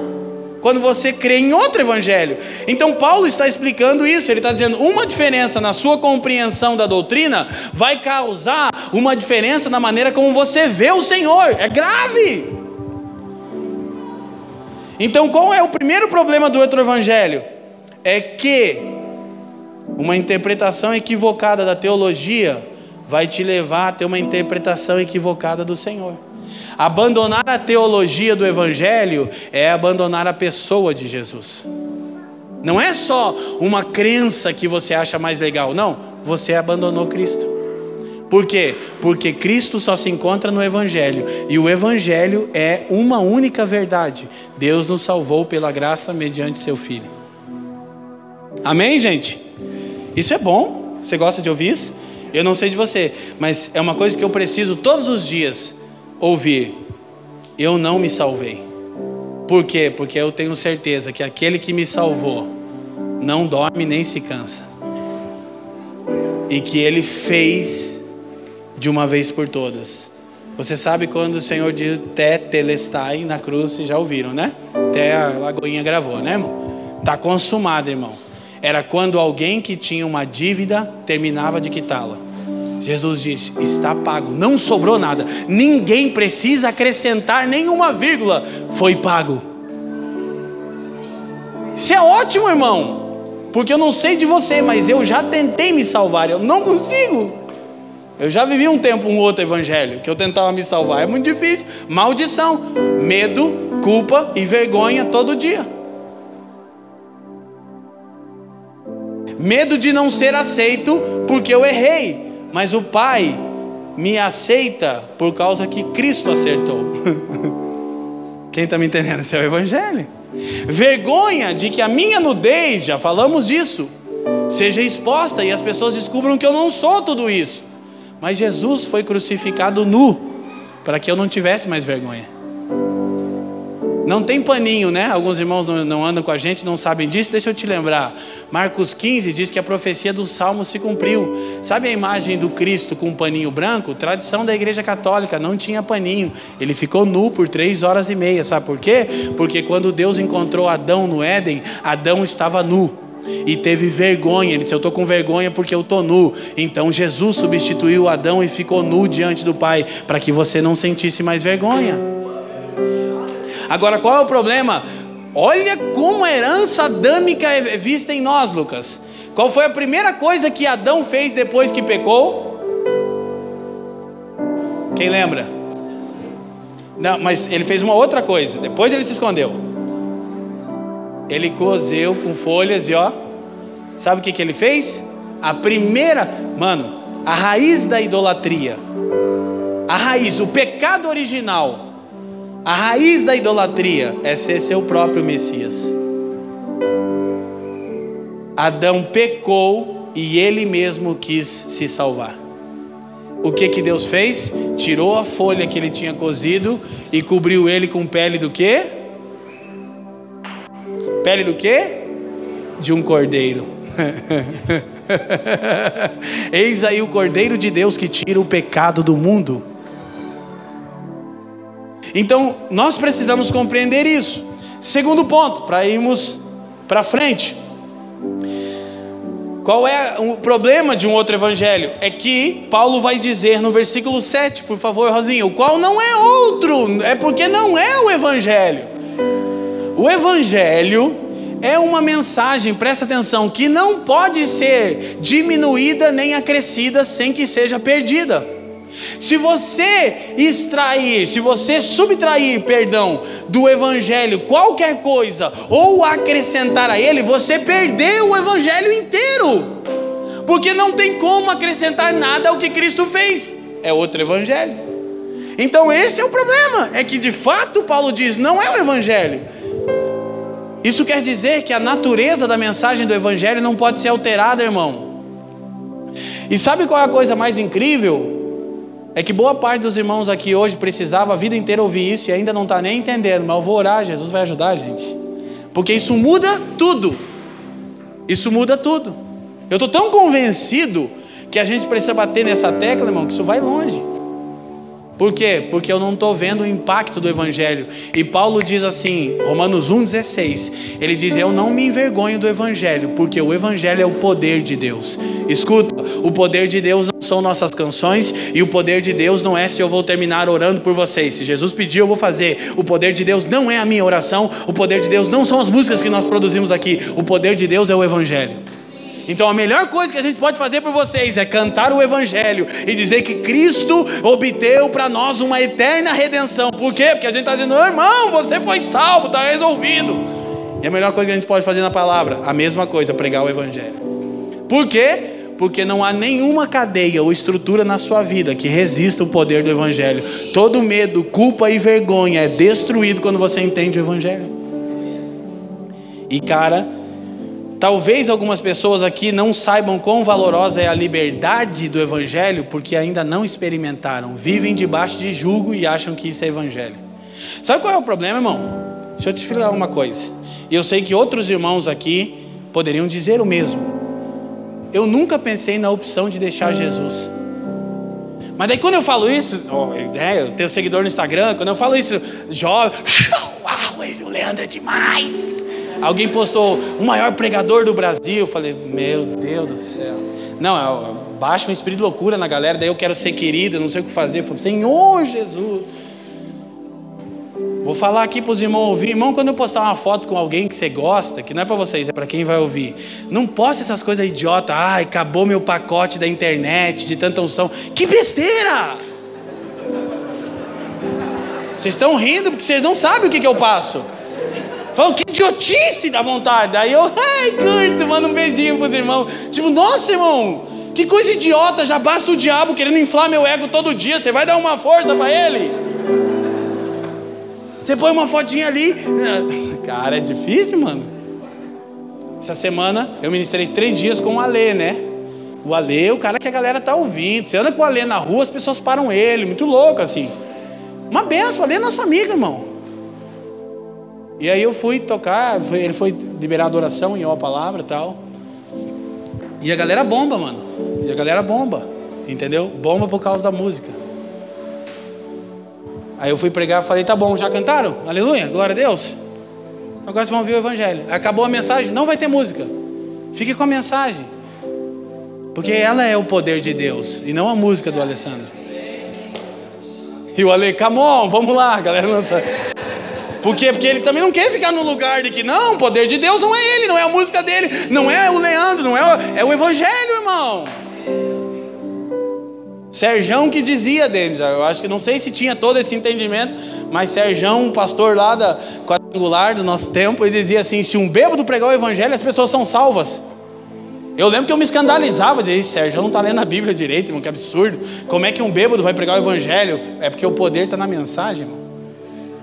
Quando você crê em outro Evangelho. Então, Paulo está explicando isso. Ele está dizendo: uma diferença na sua compreensão da doutrina vai causar uma diferença na maneira como você vê o Senhor. É grave. Então, qual é o primeiro problema do outro Evangelho? É que uma interpretação equivocada da teologia vai te levar a ter uma interpretação equivocada do Senhor. Abandonar a teologia do Evangelho é abandonar a pessoa de Jesus. Não é só uma crença que você acha mais legal, não. Você abandonou Cristo. Por quê? Porque Cristo só se encontra no Evangelho. E o Evangelho é uma única verdade. Deus nos salvou pela graça mediante seu Filho. Amém, gente? Isso é bom. Você gosta de ouvir isso? Eu não sei de você, mas é uma coisa que eu preciso todos os dias ouvir. Eu não me salvei. Por quê? Porque eu tenho certeza que aquele que me salvou não dorme nem se cansa. E que ele fez de uma vez por todas. Você sabe quando o Senhor diz tetelestai na cruz, vocês já ouviram, né? Até a Lagoinha gravou, né, irmão? Tá consumado, irmão. Era quando alguém que tinha uma dívida terminava de quitá-la. Jesus disse: está pago, não sobrou nada, ninguém precisa acrescentar nenhuma vírgula, foi pago. Isso é ótimo, irmão, porque eu não sei de você, mas eu já tentei me salvar, eu não consigo. Eu já vivi um tempo um outro evangelho que eu tentava me salvar, é muito difícil. Maldição, medo, culpa e vergonha todo dia. Medo de não ser aceito porque eu errei mas o Pai me aceita por causa que Cristo acertou. [LAUGHS] Quem está me entendendo? Esse é o Evangelho. Vergonha de que a minha nudez, já falamos disso, seja exposta e as pessoas descubram que eu não sou tudo isso. Mas Jesus foi crucificado nu, para que eu não tivesse mais vergonha. Não tem paninho, né? Alguns irmãos não, não, andam com a gente, não sabem disso. Deixa eu te lembrar. Marcos 15 diz que a profecia do Salmo se cumpriu. Sabe a imagem do Cristo com um paninho branco? Tradição da Igreja Católica, não tinha paninho. Ele ficou nu por três horas e meia. Sabe por quê? Porque quando Deus encontrou Adão no Éden, Adão estava nu e teve vergonha. Ele disse: Eu estou com vergonha porque eu estou nu. Então Jesus substituiu Adão e ficou nu diante do Pai, para que você não sentisse mais vergonha. Agora, qual é o problema? Olha como a herança adâmica é vista em nós, Lucas. Qual foi a primeira coisa que Adão fez depois que pecou? Quem lembra? Não, mas ele fez uma outra coisa. Depois ele se escondeu. Ele cozeu com folhas e ó. Sabe o que, que ele fez? A primeira, mano, a raiz da idolatria. A raiz, o pecado original a raiz da idolatria é ser seu próprio Messias. Adão pecou e ele mesmo quis se salvar. O que que Deus fez? Tirou a folha que ele tinha cozido e cobriu ele com pele do quê? Pele do quê? De um cordeiro. [LAUGHS] Eis aí o cordeiro de Deus que tira o pecado do mundo. Então, nós precisamos compreender isso. Segundo ponto, para irmos para frente. Qual é o problema de um outro evangelho? É que Paulo vai dizer no versículo 7, por favor, Rosinho, o qual não é outro, é porque não é o evangelho. O evangelho é uma mensagem, presta atenção, que não pode ser diminuída nem acrescida sem que seja perdida. Se você extrair, se você subtrair, perdão, do evangelho qualquer coisa ou acrescentar a ele, você perdeu o evangelho inteiro. Porque não tem como acrescentar nada ao que Cristo fez. É outro evangelho. Então esse é o problema, é que de fato Paulo diz, não é o evangelho. Isso quer dizer que a natureza da mensagem do evangelho não pode ser alterada, irmão. E sabe qual é a coisa mais incrível? É que boa parte dos irmãos aqui hoje precisava a vida inteira ouvir isso e ainda não está nem entendendo, mas eu vou orar, Jesus vai ajudar a gente. Porque isso muda tudo. Isso muda tudo. Eu estou tão convencido que a gente precisa bater nessa tecla, irmão, que isso vai longe. Por quê? Porque eu não estou vendo o impacto do Evangelho. E Paulo diz assim, Romanos 1,16: ele diz: Eu não me envergonho do Evangelho, porque o Evangelho é o poder de Deus. Escuta, o poder de Deus não são nossas canções, e o poder de Deus não é se eu vou terminar orando por vocês. Se Jesus pediu, eu vou fazer. O poder de Deus não é a minha oração, o poder de Deus não são as músicas que nós produzimos aqui. O poder de Deus é o Evangelho. Então a melhor coisa que a gente pode fazer por vocês é cantar o Evangelho e dizer que Cristo obteve para nós uma eterna redenção. Por quê? Porque a gente está dizendo, irmão, você foi salvo, está resolvido. E a melhor coisa que a gente pode fazer na palavra, a mesma coisa, pregar o Evangelho. Por quê? Porque não há nenhuma cadeia ou estrutura na sua vida que resista o poder do Evangelho. Todo medo, culpa e vergonha é destruído quando você entende o Evangelho. E cara, Talvez algumas pessoas aqui não saibam quão valorosa é a liberdade do Evangelho, porque ainda não experimentaram, vivem debaixo de julgo e acham que isso é Evangelho. Sabe qual é o problema, irmão? Deixa eu te explicar uma coisa. Eu sei que outros irmãos aqui poderiam dizer o mesmo. Eu nunca pensei na opção de deixar Jesus. Mas daí quando eu falo isso, oh, né, eu tenho seguidor no Instagram, quando eu falo isso, jovem, [LAUGHS] uau, o Leandro é demais. Alguém postou o maior pregador do Brasil. Eu falei, meu Deus do céu. Não, eu baixo um espírito de loucura na galera, daí eu quero ser querido, não sei o que fazer. Eu falei, Senhor Jesus. Vou falar aqui para os irmãos ouvir. Irmão, quando eu postar uma foto com alguém que você gosta, que não é para vocês, é para quem vai ouvir. Não posta essas coisas idiota. Ai, acabou meu pacote da internet de tanta unção. Que besteira! Vocês estão rindo porque vocês não sabem o que, que eu passo. Falam, que idiotice da vontade. Daí eu, ai, curto, manda um beijinho para os irmãos. Tipo, nossa, irmão, que coisa idiota. Já basta o diabo querendo inflar meu ego todo dia. Você vai dar uma força para ele? Você põe uma fotinha ali. [LAUGHS] Cara, é difícil, mano. Essa semana eu ministrei três dias com o Alê, né? O Alê, o cara que a galera tá ouvindo. Você anda com o Alê na rua, as pessoas param ele. Muito louco, assim. Uma benção, o Alê é nosso amigo, irmão. E aí eu fui tocar, ele foi liberar adoração em ó palavra e tal. E a galera bomba, mano. E a galera bomba. Entendeu? Bomba por causa da música. Aí eu fui pregar falei, tá bom, já cantaram? Aleluia, glória a Deus. Agora vocês vão ouvir o evangelho. Acabou a mensagem, não vai ter música. Fique com a mensagem. Porque ela é o poder de Deus e não a música do Alessandro. E o Ale, come on, vamos lá, galera. Nossa. Por quê? Porque ele também não quer ficar no lugar de que, não, o poder de Deus não é ele, não é a música dele, não é o Leandro, não é o, é o Evangelho, irmão. Serjão que dizia deles, eu acho que não sei se tinha todo esse entendimento, mas Serjão, um pastor lá da quadrangular do nosso tempo, ele dizia assim: se um bêbado pregar o evangelho, as pessoas são salvas. Eu lembro que eu me escandalizava, dizia, Sérgio, não está lendo a Bíblia direito, irmão, que absurdo. Como é que um bêbado vai pregar o evangelho? É porque o poder está na mensagem, irmão.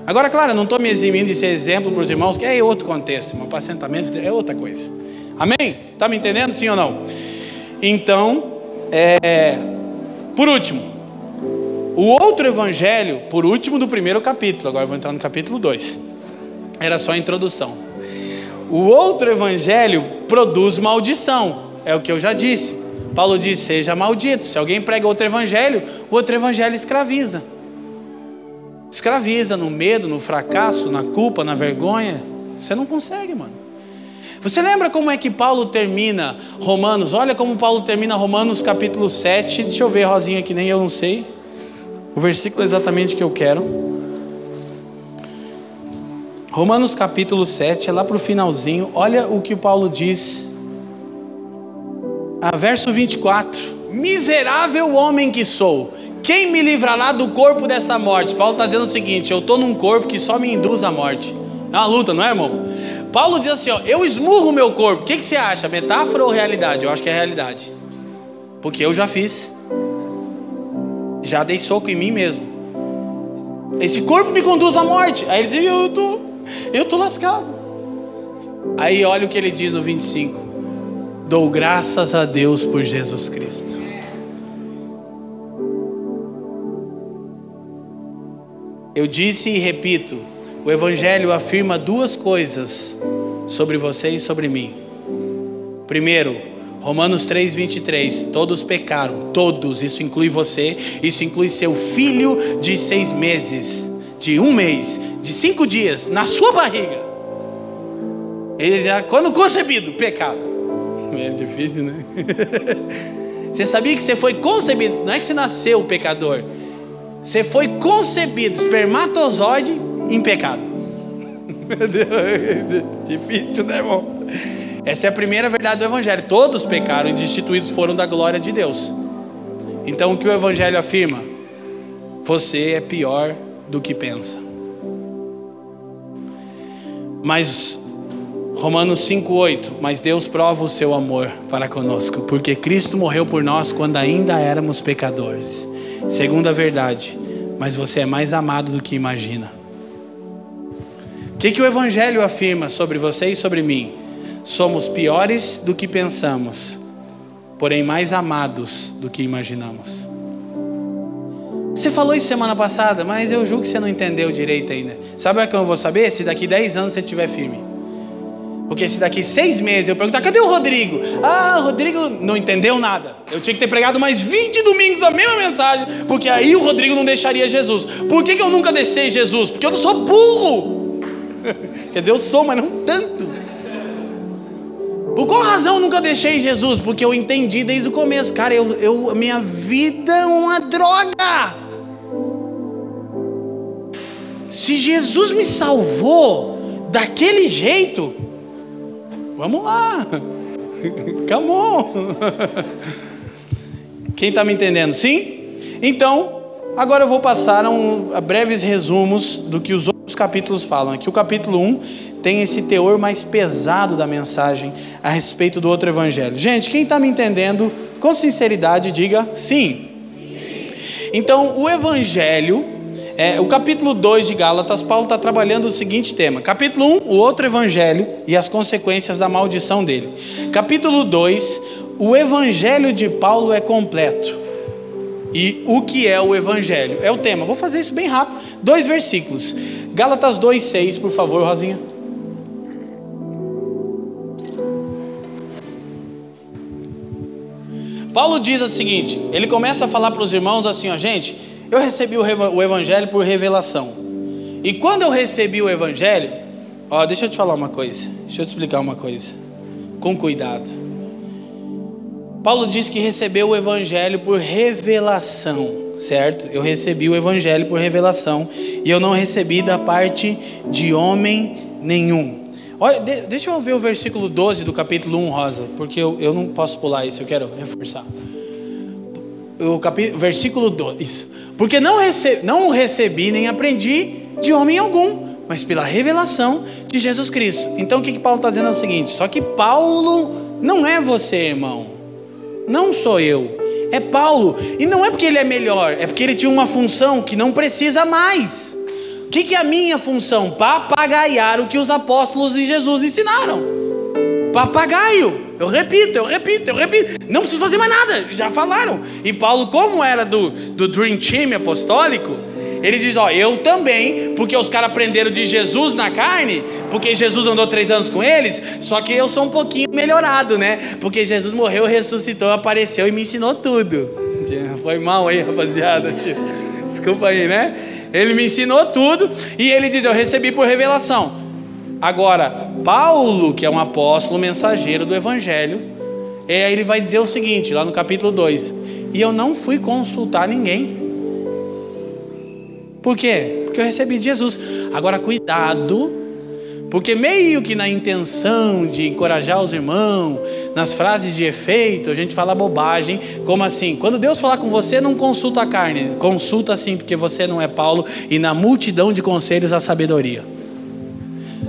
Agora, claro, não estou me eximindo de ser exemplo para os irmãos, que é outro contexto, irmão. Apacentamento é outra coisa. Amém? Está me entendendo, sim ou não? Então, é, por último, o outro evangelho, por último do primeiro capítulo, agora vou entrar no capítulo 2. Era só a introdução. O outro evangelho produz maldição, é o que eu já disse. Paulo diz: seja maldito. Se alguém prega outro evangelho, o outro evangelho escraviza. Escraviza no medo, no fracasso, na culpa, na vergonha. Você não consegue, mano. Você lembra como é que Paulo termina Romanos? Olha como Paulo termina Romanos capítulo 7. Deixa eu ver, Rosinha, que nem eu não sei. O versículo exatamente que eu quero. Romanos capítulo 7, é lá para o finalzinho. Olha o que Paulo diz. A verso 24: Miserável homem que sou, quem me livrará do corpo dessa morte? Paulo está dizendo o seguinte: eu estou num corpo que só me induz à morte. É uma luta, não é, irmão? Paulo diz assim: ó, eu esmurro o meu corpo. O que, que você acha? Metáfora ou realidade? Eu acho que é realidade. Porque eu já fiz. Já dei soco em mim mesmo. Esse corpo me conduz à morte. Aí ele diz: eu tô, eu tô lascado. Aí olha o que ele diz no 25: Dou graças a Deus por Jesus Cristo. Eu disse e repito: o Evangelho afirma duas coisas sobre você e sobre mim. Primeiro, Romanos 3,23: todos pecaram, todos, isso inclui você, isso inclui seu filho de seis meses, de um mês, de cinco dias, na sua barriga. Ele já, quando concebido, pecado. É difícil, né? [LAUGHS] Você sabia que você foi concebido, não é que você nasceu pecador, você foi concebido, espermatozoide em pecado. [LAUGHS] Meu Deus, difícil, né, irmão? Essa é a primeira verdade do Evangelho. Todos pecaram e destituídos foram da glória de Deus. Então, o que o Evangelho afirma? Você é pior do que pensa. Mas Romanos 5,8: Mas Deus prova o seu amor para conosco, porque Cristo morreu por nós quando ainda éramos pecadores. Segunda verdade, mas você é mais amado do que imagina que, que o Evangelho afirma sobre você e sobre mim? Somos piores do que pensamos, porém mais amados do que imaginamos. Você falou isso semana passada, mas eu julgo que você não entendeu direito ainda. Sabe como eu vou saber? Se daqui 10 anos você estiver firme. Porque se daqui seis meses eu perguntar, cadê o Rodrigo? Ah, o Rodrigo não entendeu nada. Eu tinha que ter pregado mais 20 domingos a mesma mensagem, porque aí o Rodrigo não deixaria Jesus. Por que, que eu nunca deixei Jesus? Porque eu não sou burro. [LAUGHS] Quer dizer, eu sou, mas não tanto. Por qual razão eu nunca deixei Jesus? Porque eu entendi desde o começo, cara, eu, eu, minha vida é uma droga. Se Jesus me salvou daquele jeito, vamos lá, [LAUGHS] come on. [LAUGHS] Quem está me entendendo? Sim? Então, agora eu vou passar um, a breves resumos do que os outros capítulos falam. Aqui o capítulo 1 tem esse teor mais pesado da mensagem a respeito do outro evangelho. Gente, quem está me entendendo, com sinceridade, diga sim. sim. Então, o evangelho é, o capítulo 2 de Gálatas, Paulo está trabalhando o seguinte tema: capítulo 1, um, o outro evangelho e as consequências da maldição dele. Capítulo 2, o evangelho de Paulo é completo. E o que é o evangelho? É o tema. Vou fazer isso bem rápido. Dois versículos. Gálatas 2,6, por favor, Rosinha. Paulo diz o seguinte: ele começa a falar para os irmãos assim, ó, gente eu recebi o Evangelho por revelação. E quando eu recebi o Evangelho, ó, deixa eu te falar uma coisa, deixa eu te explicar uma coisa, com cuidado. Paulo diz que recebeu o Evangelho por revelação, certo? Eu recebi o Evangelho por revelação e eu não recebi da parte de homem nenhum. Olha, de, deixa eu ver o versículo 12 do capítulo 1, Rosa, porque eu, eu não posso pular isso, eu quero reforçar o capítulo, versículo 2. Porque não, recebi, não recebi nem aprendi de homem algum, mas pela revelação de Jesus Cristo. Então o que, que Paulo está dizendo é o seguinte: só que Paulo não é você, irmão. Não sou eu. É Paulo. E não é porque ele é melhor, é porque ele tinha uma função que não precisa mais. O que, que é a minha função? Papagaiar o que os apóstolos de Jesus ensinaram. Papagaio. Eu repito, eu repito, eu repito. Não preciso fazer mais nada, já falaram. E Paulo, como era do, do Dream Team apostólico, ele diz: Ó, eu também, porque os caras aprenderam de Jesus na carne, porque Jesus andou três anos com eles, só que eu sou um pouquinho melhorado, né? Porque Jesus morreu, ressuscitou, apareceu e me ensinou tudo. [LAUGHS] Foi mal aí, rapaziada. Desculpa aí, né? Ele me ensinou tudo e ele diz: Eu recebi por revelação. Agora, Paulo, que é um apóstolo mensageiro do Evangelho, é, ele vai dizer o seguinte, lá no capítulo 2: E eu não fui consultar ninguém. Por quê? Porque eu recebi de Jesus. Agora, cuidado, porque meio que na intenção de encorajar os irmãos, nas frases de efeito, a gente fala bobagem, como assim? Quando Deus falar com você, não consulta a carne, consulta sim, porque você não é Paulo, e na multidão de conselhos a sabedoria.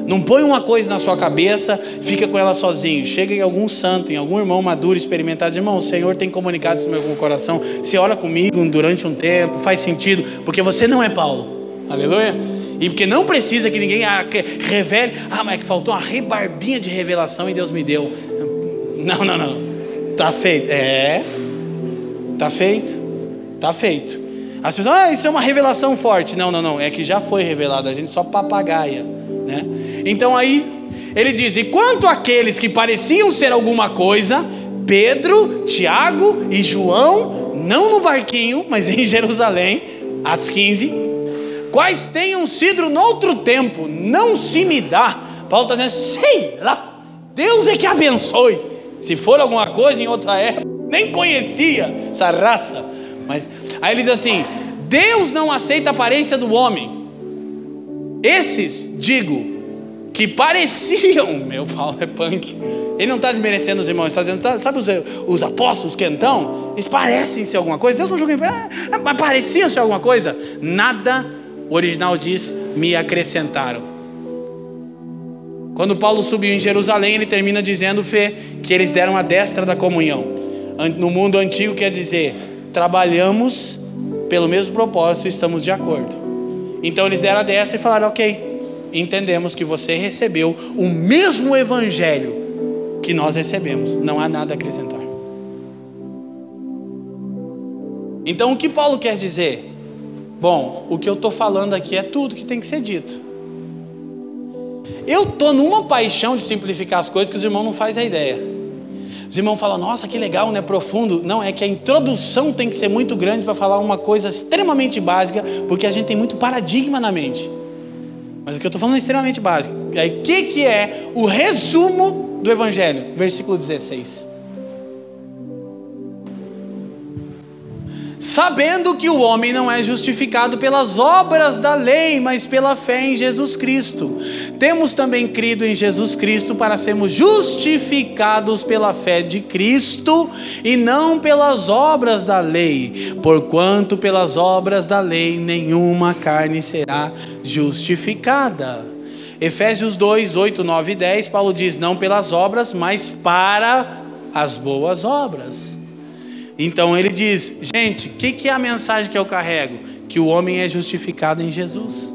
Não põe uma coisa na sua cabeça, fica com ela sozinho. Chega em algum santo, em algum irmão maduro, experimentado, irmão, o Senhor tem comunicado isso no meu coração. Você ora comigo durante um tempo, faz sentido, porque você não é Paulo. Aleluia. E porque não precisa que ninguém ah, revele, ah, mas é que faltou uma rebarbinha de revelação e Deus me deu. Não, não, não. Tá feito. É. Tá feito. Tá feito. As pessoas, ah, isso é uma revelação forte. Não, não, não. É que já foi revelado. A gente só papagaia. Né? Então aí ele diz: E quanto àqueles que pareciam ser alguma coisa, Pedro, Tiago e João, não no barquinho, mas em Jerusalém, Atos 15, quais tenham sido noutro tempo, não se me dá. Paulo está dizendo: sei lá, Deus é que abençoe. Se for alguma coisa em outra época, nem conhecia essa raça. Mas aí ele diz assim: Deus não aceita a aparência do homem esses, digo, que pareciam, [LAUGHS] meu Paulo é punk. Ele não está desmerecendo os irmãos, está dizendo, tá, sabe os, os apóstolos que então, eles parecem ser alguma coisa. Deus não julga, ah, mas pareciam ser alguma coisa. Nada, o original diz, me acrescentaram. Quando Paulo subiu em Jerusalém, ele termina dizendo, Fê, que eles deram a destra da comunhão. No mundo antigo quer dizer, trabalhamos pelo mesmo propósito, estamos de acordo. Então eles deram a destra e falaram: Ok, entendemos que você recebeu o mesmo evangelho que nós recebemos, não há nada a acrescentar. Então o que Paulo quer dizer? Bom, o que eu estou falando aqui é tudo que tem que ser dito. Eu estou numa paixão de simplificar as coisas que os irmãos não fazem a ideia. Os irmãos falam, nossa, que legal, né? Profundo. Não, é que a introdução tem que ser muito grande para falar uma coisa extremamente básica, porque a gente tem muito paradigma na mente. Mas o que eu estou falando é extremamente básico. Aí, o que, que é o resumo do Evangelho? Versículo 16. Sabendo que o homem não é justificado pelas obras da lei, mas pela fé em Jesus Cristo. Temos também crido em Jesus Cristo para sermos justificados pela fé de Cristo e não pelas obras da lei, porquanto pelas obras da lei nenhuma carne será justificada. Efésios 2, 8, 9 e 10, Paulo diz: não pelas obras, mas para as boas obras. Então ele diz: gente, o que, que é a mensagem que eu carrego? Que o homem é justificado em Jesus.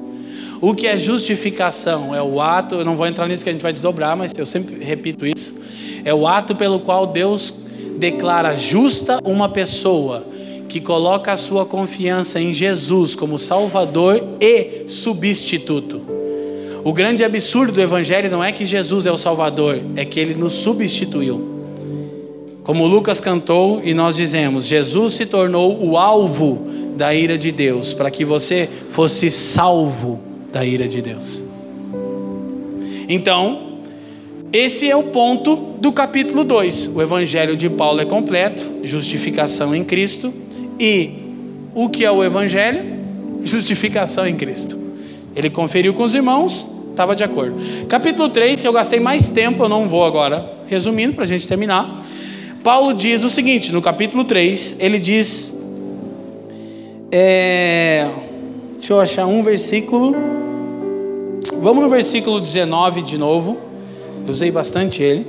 O que é justificação? É o ato, eu não vou entrar nisso que a gente vai desdobrar, mas eu sempre repito isso. É o ato pelo qual Deus declara justa uma pessoa que coloca a sua confiança em Jesus como Salvador e substituto. O grande absurdo do Evangelho não é que Jesus é o Salvador, é que ele nos substituiu. Como Lucas cantou e nós dizemos, Jesus se tornou o alvo da ira de Deus, para que você fosse salvo da ira de Deus. Então, esse é o ponto do capítulo 2. O evangelho de Paulo é completo, justificação em Cristo. E o que é o evangelho? Justificação em Cristo. Ele conferiu com os irmãos, estava de acordo. Capítulo 3, que eu gastei mais tempo, eu não vou agora, resumindo, para a gente terminar. Paulo diz o seguinte, no capítulo 3, ele diz. É, deixa eu achar um versículo. Vamos no versículo 19 de novo. Eu usei bastante ele.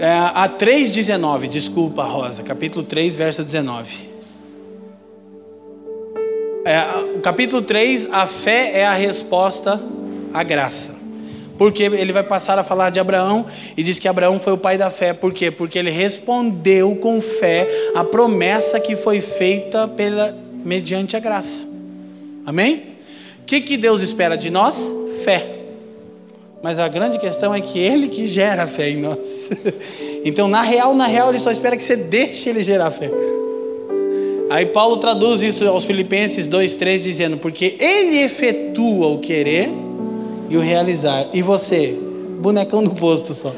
É, a 3,19, desculpa, Rosa, capítulo 3, verso 19. É, capítulo 3, a fé é a resposta a graça. Porque ele vai passar a falar de Abraão e diz que Abraão foi o pai da fé. Por quê? Porque ele respondeu com fé a promessa que foi feita pela, mediante a graça. Amém? O que, que Deus espera de nós? Fé. Mas a grande questão é que Ele que gera a fé em nós. [LAUGHS] Então, na real, na real, Ele só espera que você deixe Ele gerar a fé. Aí Paulo traduz isso aos Filipenses 2,3 dizendo: Porque Ele efetua o querer e o realizar. E você, bonecão do posto só.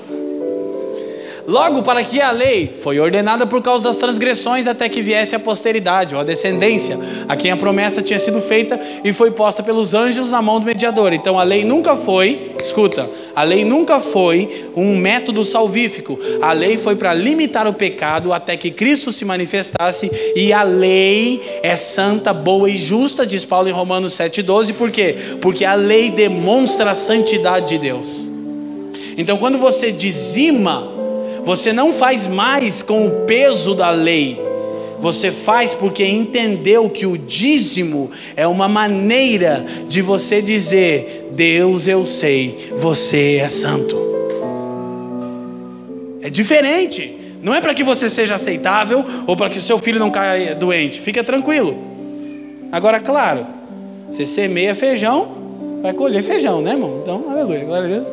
Logo, para que a lei foi ordenada por causa das transgressões até que viesse a posteridade, ou a descendência, a quem a promessa tinha sido feita e foi posta pelos anjos na mão do mediador. Então a lei nunca foi, escuta, a lei nunca foi um método salvífico. A lei foi para limitar o pecado até que Cristo se manifestasse e a lei é santa, boa e justa, diz Paulo em Romanos 7:12. Por quê? Porque a lei demonstra a santidade de Deus. Então quando você dizima você não faz mais com o peso da lei. Você faz porque entendeu que o dízimo é uma maneira de você dizer: Deus, eu sei, você é santo. É diferente. Não é para que você seja aceitável ou para que o seu filho não caia doente. Fica tranquilo. Agora, claro, você semeia feijão, vai colher feijão, né, irmão? Então, aleluia, glória a Deus.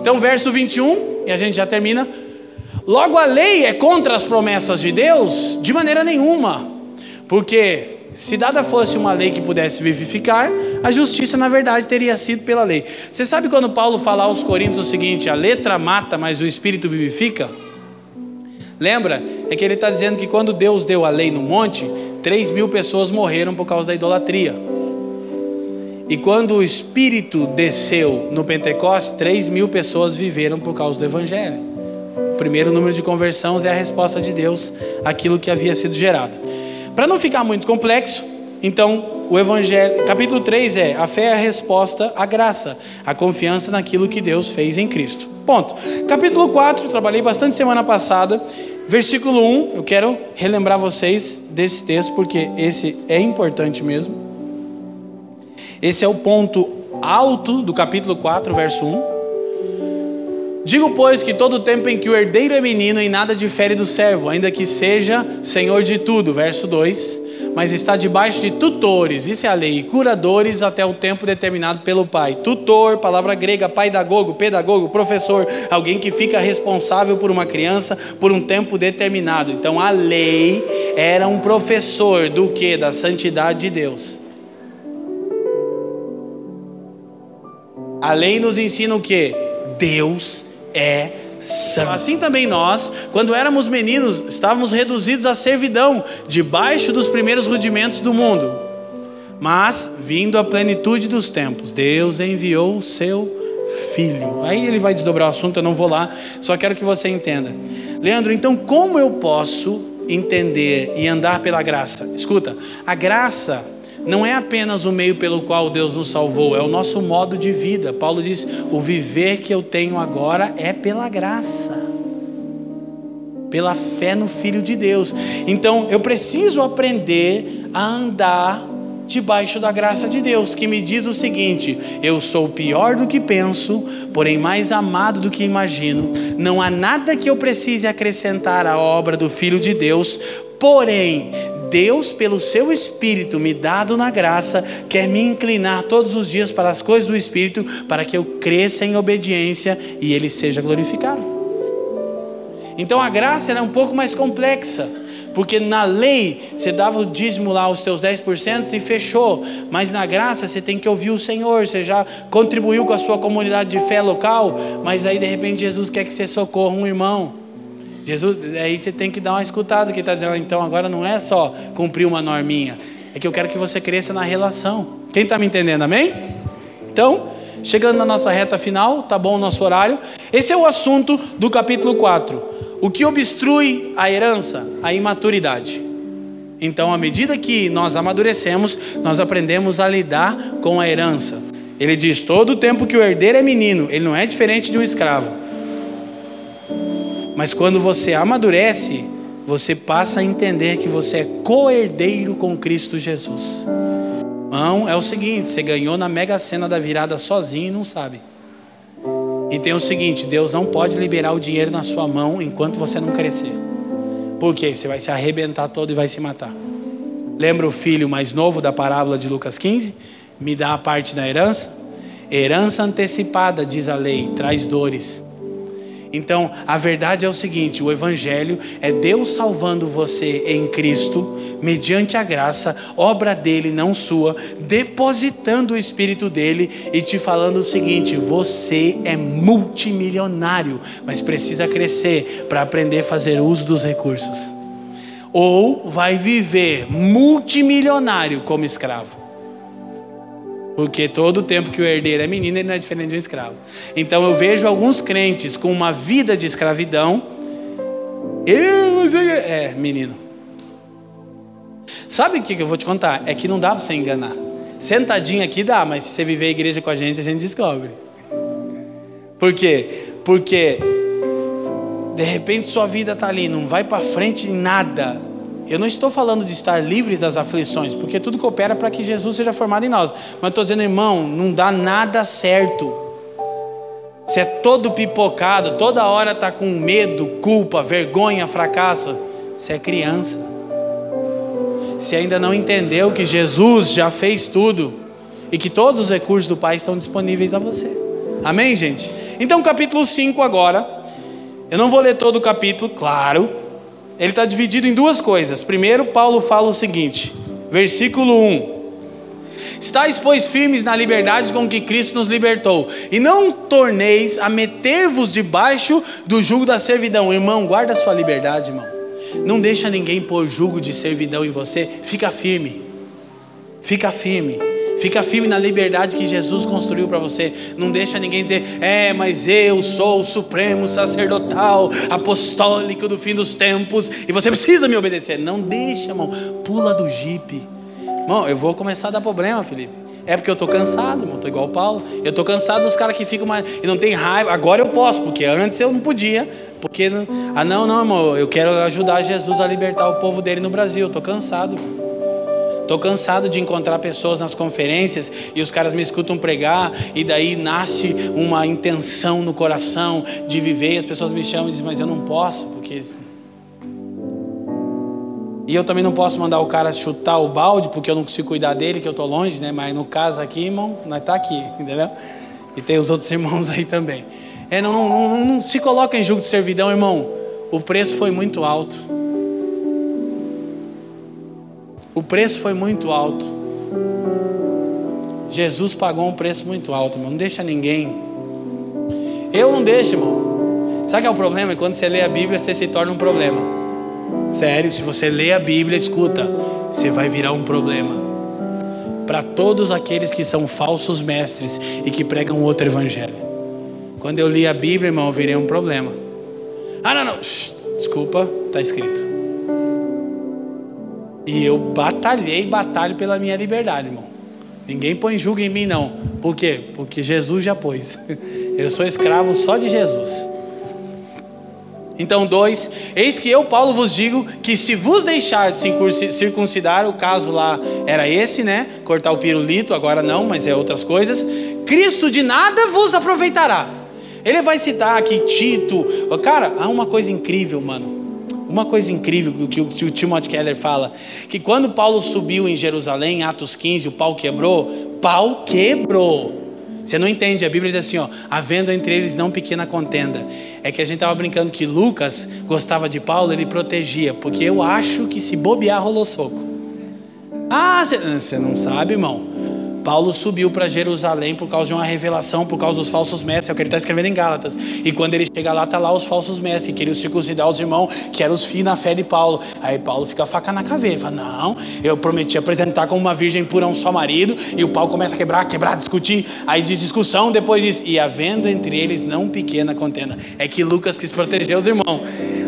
Então, verso 21, e a gente já termina. Logo, a lei é contra as promessas de Deus? De maneira nenhuma, porque se dada fosse uma lei que pudesse vivificar, a justiça na verdade teria sido pela lei. Você sabe quando Paulo fala aos Coríntios o seguinte: a letra mata, mas o espírito vivifica? Lembra? É que ele está dizendo que quando Deus deu a lei no monte, 3 mil pessoas morreram por causa da idolatria. E quando o Espírito desceu no Pentecostes, 3 mil pessoas viveram por causa do Evangelho primeiro número de conversões é a resposta de Deus àquilo que havia sido gerado. Para não ficar muito complexo, então, o Evangelho, capítulo 3 é: a fé é a resposta à graça, a confiança naquilo que Deus fez em Cristo. Ponto. Capítulo 4, trabalhei bastante semana passada, versículo 1, eu quero relembrar vocês desse texto, porque esse é importante mesmo. Esse é o ponto alto do capítulo 4, verso 1. Digo, pois, que todo tempo em que o herdeiro é menino, em nada difere do servo, ainda que seja senhor de tudo. Verso 2. Mas está debaixo de tutores, isso é a lei, e curadores até o tempo determinado pelo pai. Tutor, palavra grega, pedagogo, pedagogo, professor, alguém que fica responsável por uma criança por um tempo determinado. Então a lei era um professor do que? Da santidade de Deus. A lei nos ensina o que? Deus é santo. Assim também nós, quando éramos meninos, estávamos reduzidos à servidão, debaixo dos primeiros rudimentos do mundo. Mas, vindo a plenitude dos tempos, Deus enviou o seu filho. Aí ele vai desdobrar o assunto, eu não vou lá, só quero que você entenda. Leandro, então como eu posso entender e andar pela graça? Escuta, a graça não é apenas o meio pelo qual Deus nos salvou, é o nosso modo de vida. Paulo diz: o viver que eu tenho agora é pela graça, pela fé no Filho de Deus. Então eu preciso aprender a andar debaixo da graça de Deus, que me diz o seguinte: eu sou pior do que penso, porém mais amado do que imagino. Não há nada que eu precise acrescentar à obra do Filho de Deus, porém Deus, pelo seu Espírito me dado na graça, quer me inclinar todos os dias para as coisas do Espírito, para que eu cresça em obediência e Ele seja glorificado. Então a graça é um pouco mais complexa, porque na lei você dava o dízimo lá, os teus 10% e fechou, mas na graça você tem que ouvir o Senhor, você já contribuiu com a sua comunidade de fé local, mas aí de repente Jesus quer que você socorra um irmão. Jesus, aí você tem que dar uma escutada que está dizendo, então agora não é só cumprir uma norminha, é que eu quero que você cresça na relação. Quem está me entendendo, amém? Então, chegando na nossa reta final, tá bom o nosso horário. Esse é o assunto do capítulo 4. O que obstrui a herança? A imaturidade. Então, à medida que nós amadurecemos, nós aprendemos a lidar com a herança. Ele diz: todo o tempo que o herdeiro é menino, ele não é diferente de um escravo. Mas quando você amadurece, você passa a entender que você é co-herdeiro com Cristo Jesus. Não, é o seguinte: você ganhou na mega cena da virada sozinho e não sabe. E tem o seguinte: Deus não pode liberar o dinheiro na sua mão enquanto você não crescer. Por quê? Você vai se arrebentar todo e vai se matar. Lembra o filho mais novo da parábola de Lucas 15? Me dá a parte da herança? Herança antecipada, diz a lei, traz dores. Então, a verdade é o seguinte: o Evangelho é Deus salvando você em Cristo, mediante a graça, obra dele, não sua, depositando o Espírito dele e te falando o seguinte: você é multimilionário, mas precisa crescer para aprender a fazer uso dos recursos. Ou vai viver multimilionário como escravo. Porque todo o tempo que o herdeiro é menino, ele não é diferente de um escravo. Então eu vejo alguns crentes com uma vida de escravidão. Eu, é, menino. Sabe o que eu vou te contar? É que não dá para você enganar. Sentadinho aqui dá, mas se você viver a igreja com a gente, a gente descobre. Por quê? Porque de repente sua vida está ali, não vai para frente em nada. Eu não estou falando de estar livres das aflições, porque tudo coopera para que Jesus seja formado em nós. Mas estou dizendo, irmão, não dá nada certo. Você é todo pipocado, toda hora está com medo, culpa, vergonha, fracasso. Você é criança. Você ainda não entendeu que Jesus já fez tudo e que todos os recursos do Pai estão disponíveis a você. Amém, gente? Então, capítulo 5 agora. Eu não vou ler todo o capítulo, claro, ele está dividido em duas coisas. Primeiro, Paulo fala o seguinte, versículo 1. Estais, pois, firmes na liberdade com que Cristo nos libertou, e não torneis a meter-vos debaixo do jugo da servidão. Irmão, guarda a sua liberdade, irmão. Não deixa ninguém pôr jugo de servidão em você. Fica firme. Fica firme. Fica firme na liberdade que Jesus construiu para você. Não deixa ninguém dizer, é, mas eu sou o supremo sacerdotal, apostólico do fim dos tempos, e você precisa me obedecer. Não deixa, irmão. Pula do jipe. Irmão, eu vou começar a dar problema, Felipe. É porque eu tô cansado, irmão. Tô igual o Paulo. Eu tô cansado dos caras que ficam mais. e não tem raiva. Agora eu posso, porque antes eu não podia. Porque. Ah, não, não, irmão. Eu quero ajudar Jesus a libertar o povo dele no Brasil. Eu tô cansado, Tô cansado de encontrar pessoas nas conferências e os caras me escutam pregar e daí nasce uma intenção no coração de viver e as pessoas me chamam e dizem, mas eu não posso, porque e eu também não posso mandar o cara chutar o balde porque eu não consigo cuidar dele, que eu estou longe, né? Mas no caso aqui, irmão, nós tá aqui, entendeu? E tem os outros [LAUGHS] irmãos aí também. É, não, não, não, não se coloca em julgo de servidão, irmão. O preço foi muito alto. O preço foi muito alto. Jesus pagou um preço muito alto, irmão. Não deixa ninguém. Eu não deixo, irmão. Sabe que é o problema? Quando você lê a Bíblia, você se torna um problema. Sério, se você lê a Bíblia, escuta, você vai virar um problema. Para todos aqueles que são falsos mestres e que pregam outro evangelho. Quando eu li a Bíblia, irmão, eu virei um problema. Ah, não, não, desculpa, está escrito. E eu batalhei, batalho pela minha liberdade, irmão. Ninguém põe julgo em mim, não. Por quê? Porque Jesus já pôs. [LAUGHS] Eu sou escravo só de Jesus. Então, dois, eis que eu, Paulo, vos digo que se vos deixar de circuncidar, o caso lá era esse, né? Cortar o pirulito, agora não, mas é outras coisas. Cristo de nada vos aproveitará. Ele vai citar aqui Tito. Cara, há uma coisa incrível, mano. Uma coisa incrível que o, que o Timothy Keller fala: que quando Paulo subiu em Jerusalém, Atos 15, o pau quebrou, pau quebrou. Você não entende, a Bíblia diz assim, ó, havendo entre eles não pequena contenda. É que a gente estava brincando que Lucas gostava de Paulo, ele protegia, porque eu acho que se bobear rolou soco. Ah, você não sabe, irmão. Paulo subiu para Jerusalém por causa de uma revelação, por causa dos falsos mestres, é o que ele está escrevendo em Gálatas. E quando ele chega lá, está lá os falsos mestres, que queriam circuncidar os irmãos, que eram os filhos na fé de Paulo. Aí Paulo fica faca na caveira, fala, não, eu prometi apresentar como uma virgem pura um só marido, e o Paulo começa a quebrar, quebrar, discutir, aí diz discussão, depois diz, e havendo entre eles não pequena contenda. É que Lucas quis proteger os irmãos.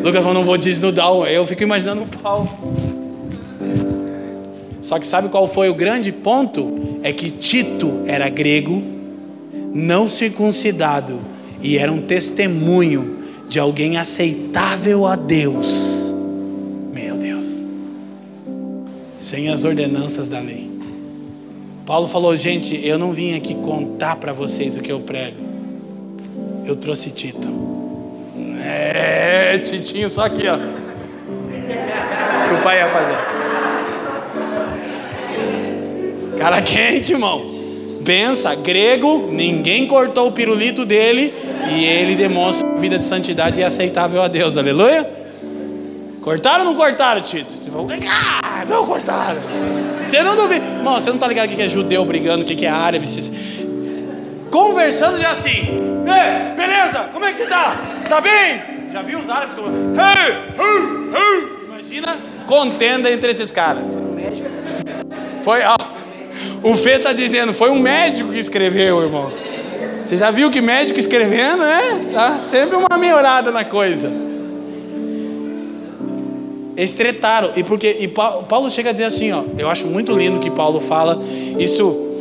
Lucas falou, não vou desnudar, eu fico imaginando o Paulo. Só que sabe qual foi o grande ponto? É que Tito era grego, não circuncidado, e era um testemunho de alguém aceitável a Deus. Meu Deus. Sem as ordenanças da lei. Paulo falou: gente, eu não vim aqui contar para vocês o que eu prego. Eu trouxe Tito. É, Titinho, só aqui, ó. Desculpa aí, rapaziada. Cara [LAUGHS] quente, irmão. Pensa, grego, ninguém cortou o pirulito dele e ele demonstra uma vida de santidade e aceitável a Deus. Aleluia? Cortaram ou não cortaram, Tito? Ah, não cortaram. Você não duvida. Irmão, você não tá ligado o que é judeu brigando, o que é árabe. Conversando já assim. Ei, beleza? Como é que você tá? Tá bem? Já viu os árabes como. Hey, hey, hey. Imagina contenda entre esses caras. Foi, ó. O Fê está dizendo, foi um médico que escreveu, irmão. Você já viu que médico escrevendo, né? Dá sempre uma melhorada na coisa. Eles tretaram. E porque e Paulo chega a dizer assim, ó. Eu acho muito lindo que Paulo fala. Isso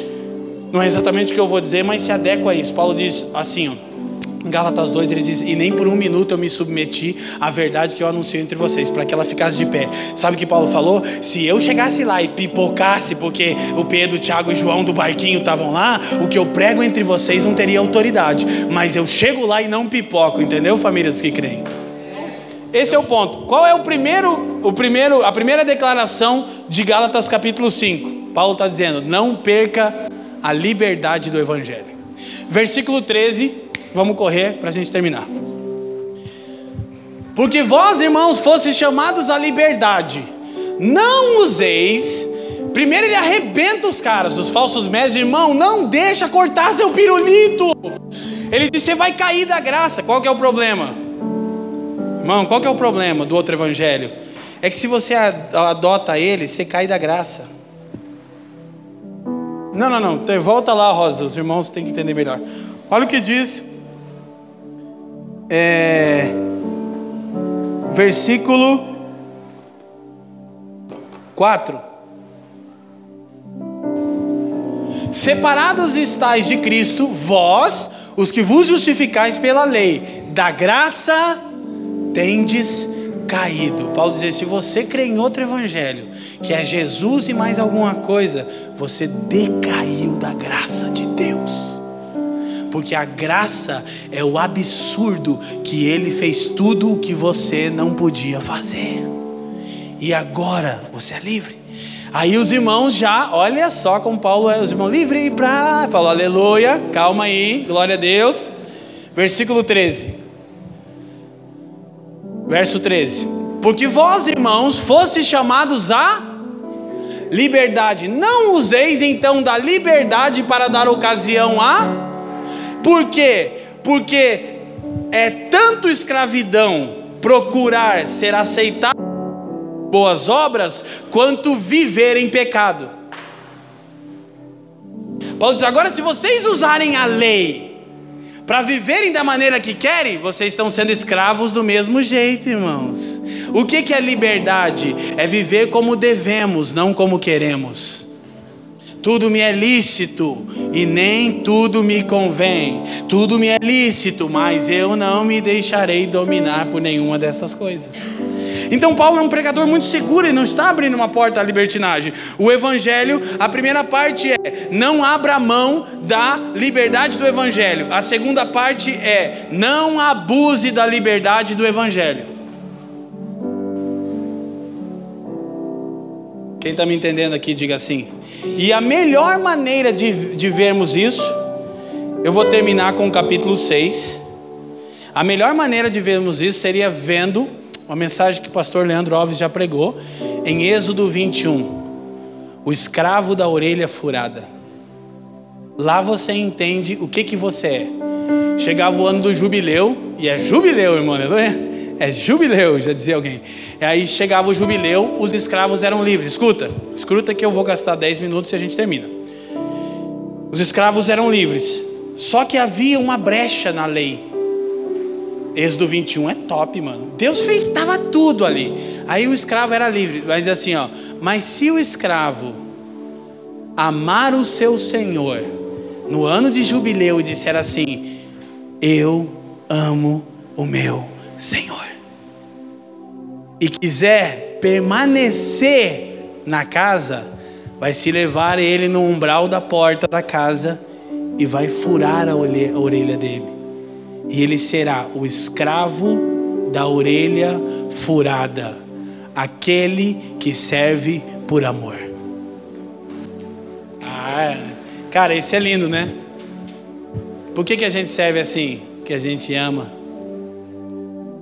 não é exatamente o que eu vou dizer, mas se adequa a isso. Paulo diz assim, ó. Gálatas 2 ele diz: E nem por um minuto eu me submeti à verdade que eu anuncio entre vocês, para que ela ficasse de pé. Sabe o que Paulo falou? Se eu chegasse lá e pipocasse, porque o Pedro, o Tiago e o João do barquinho estavam lá, o que eu prego entre vocês não teria autoridade. Mas eu chego lá e não pipoco, entendeu, família dos que creem? Esse é o ponto. Qual é o primeiro, o primeiro, a primeira declaração de Gálatas capítulo 5? Paulo está dizendo: não perca a liberdade do Evangelho. Versículo 13 Vamos correr para a gente terminar. Porque vós, irmãos, fostes chamados à liberdade. Não useis. Primeiro ele arrebenta os caras, os falsos mestres, irmão, não deixa cortar seu pirulito. Ele diz: você vai cair da graça. Qual que é o problema? Irmão, qual que é o problema do outro evangelho? É que se você adota ele, você cai da graça. Não, não, não. Volta lá, Rosa. Os irmãos têm que entender melhor. Olha o que diz é, versículo 4. Separados estáis de Cristo, vós, os que vos justificais pela lei, da graça tendes caído. Paulo dizia: se você crê em outro evangelho, que é Jesus e mais alguma coisa, você decaiu da graça de Deus. Porque a graça é o absurdo que ele fez tudo o que você não podia fazer. E agora você é livre. Aí os irmãos já, olha só como Paulo é, os irmãos livre para, Paulo, aleluia, calma aí, glória a Deus. Versículo 13. Verso 13. Porque vós, irmãos, fostes chamados a liberdade. Não useis então da liberdade para dar ocasião a. Por quê? Porque é tanto escravidão procurar ser aceitado boas obras, quanto viver em pecado. Paulo diz: agora, se vocês usarem a lei para viverem da maneira que querem, vocês estão sendo escravos do mesmo jeito, irmãos. O que, que é liberdade? É viver como devemos, não como queremos. Tudo me é lícito e nem tudo me convém. Tudo me é lícito, mas eu não me deixarei dominar por nenhuma dessas coisas. Então Paulo é um pregador muito seguro e não está abrindo uma porta à libertinagem. O evangelho, a primeira parte é: não abra mão da liberdade do evangelho. A segunda parte é: não abuse da liberdade do evangelho. Quem está me entendendo aqui, diga assim. E a melhor maneira de, de vermos isso, eu vou terminar com o capítulo 6. A melhor maneira de vermos isso seria vendo uma mensagem que o pastor Leandro Alves já pregou, em Êxodo 21. O escravo da orelha furada. Lá você entende o que, que você é. Chegava o ano do jubileu, e é jubileu, irmão, aleluia? É jubileu, já dizia alguém. E aí chegava o jubileu, os escravos eram livres. Escuta, escuta que eu vou gastar 10 minutos e a gente termina. Os escravos eram livres. Só que havia uma brecha na lei. Êxodo 21 é top, mano. Deus fez, tava tudo ali. Aí o escravo era livre, mas assim, ó. Mas se o escravo amar o seu senhor no ano de jubileu e disser assim: Eu amo o meu senhor, e quiser permanecer na casa, vai se levar ele no umbral da porta da casa e vai furar a orelha dele e ele será o escravo da orelha furada, aquele que serve por amor. Ah, cara, isso é lindo, né? Por que, que a gente serve assim? Que a gente ama?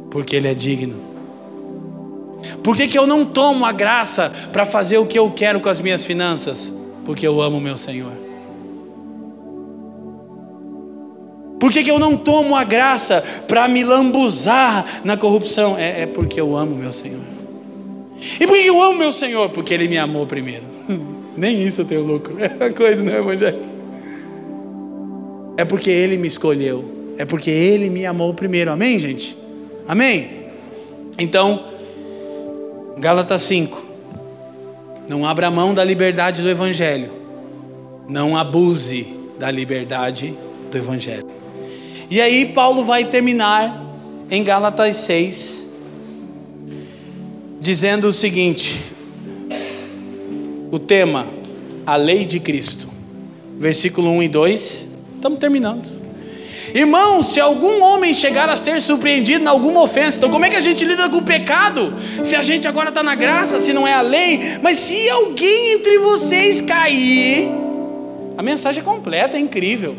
Porque Ele é digno. Por que, que eu não tomo a graça para fazer o que eu quero com as minhas finanças? Porque eu amo meu Senhor. Por que, que eu não tomo a graça para me lambuzar na corrupção? É, é, porque eu amo meu Senhor. E por que eu amo meu Senhor? Porque Ele me amou primeiro. [LAUGHS] Nem isso eu tenho lucro. É uma coisa, não é, Evangelho? É porque Ele me escolheu. É porque Ele me amou primeiro. Amém, gente? Amém? Então, Gálatas 5. Não abra mão da liberdade do Evangelho. Não abuse da liberdade do Evangelho. E aí Paulo vai terminar em Gálatas 6, dizendo o seguinte: o tema, a lei de Cristo, versículo 1 e 2, estamos terminando. Irmão, se algum homem chegar a ser surpreendido em alguma ofensa, então como é que a gente lida com o pecado? Se a gente agora está na graça, se não é a lei, mas se alguém entre vocês cair, a mensagem é completa, é incrível.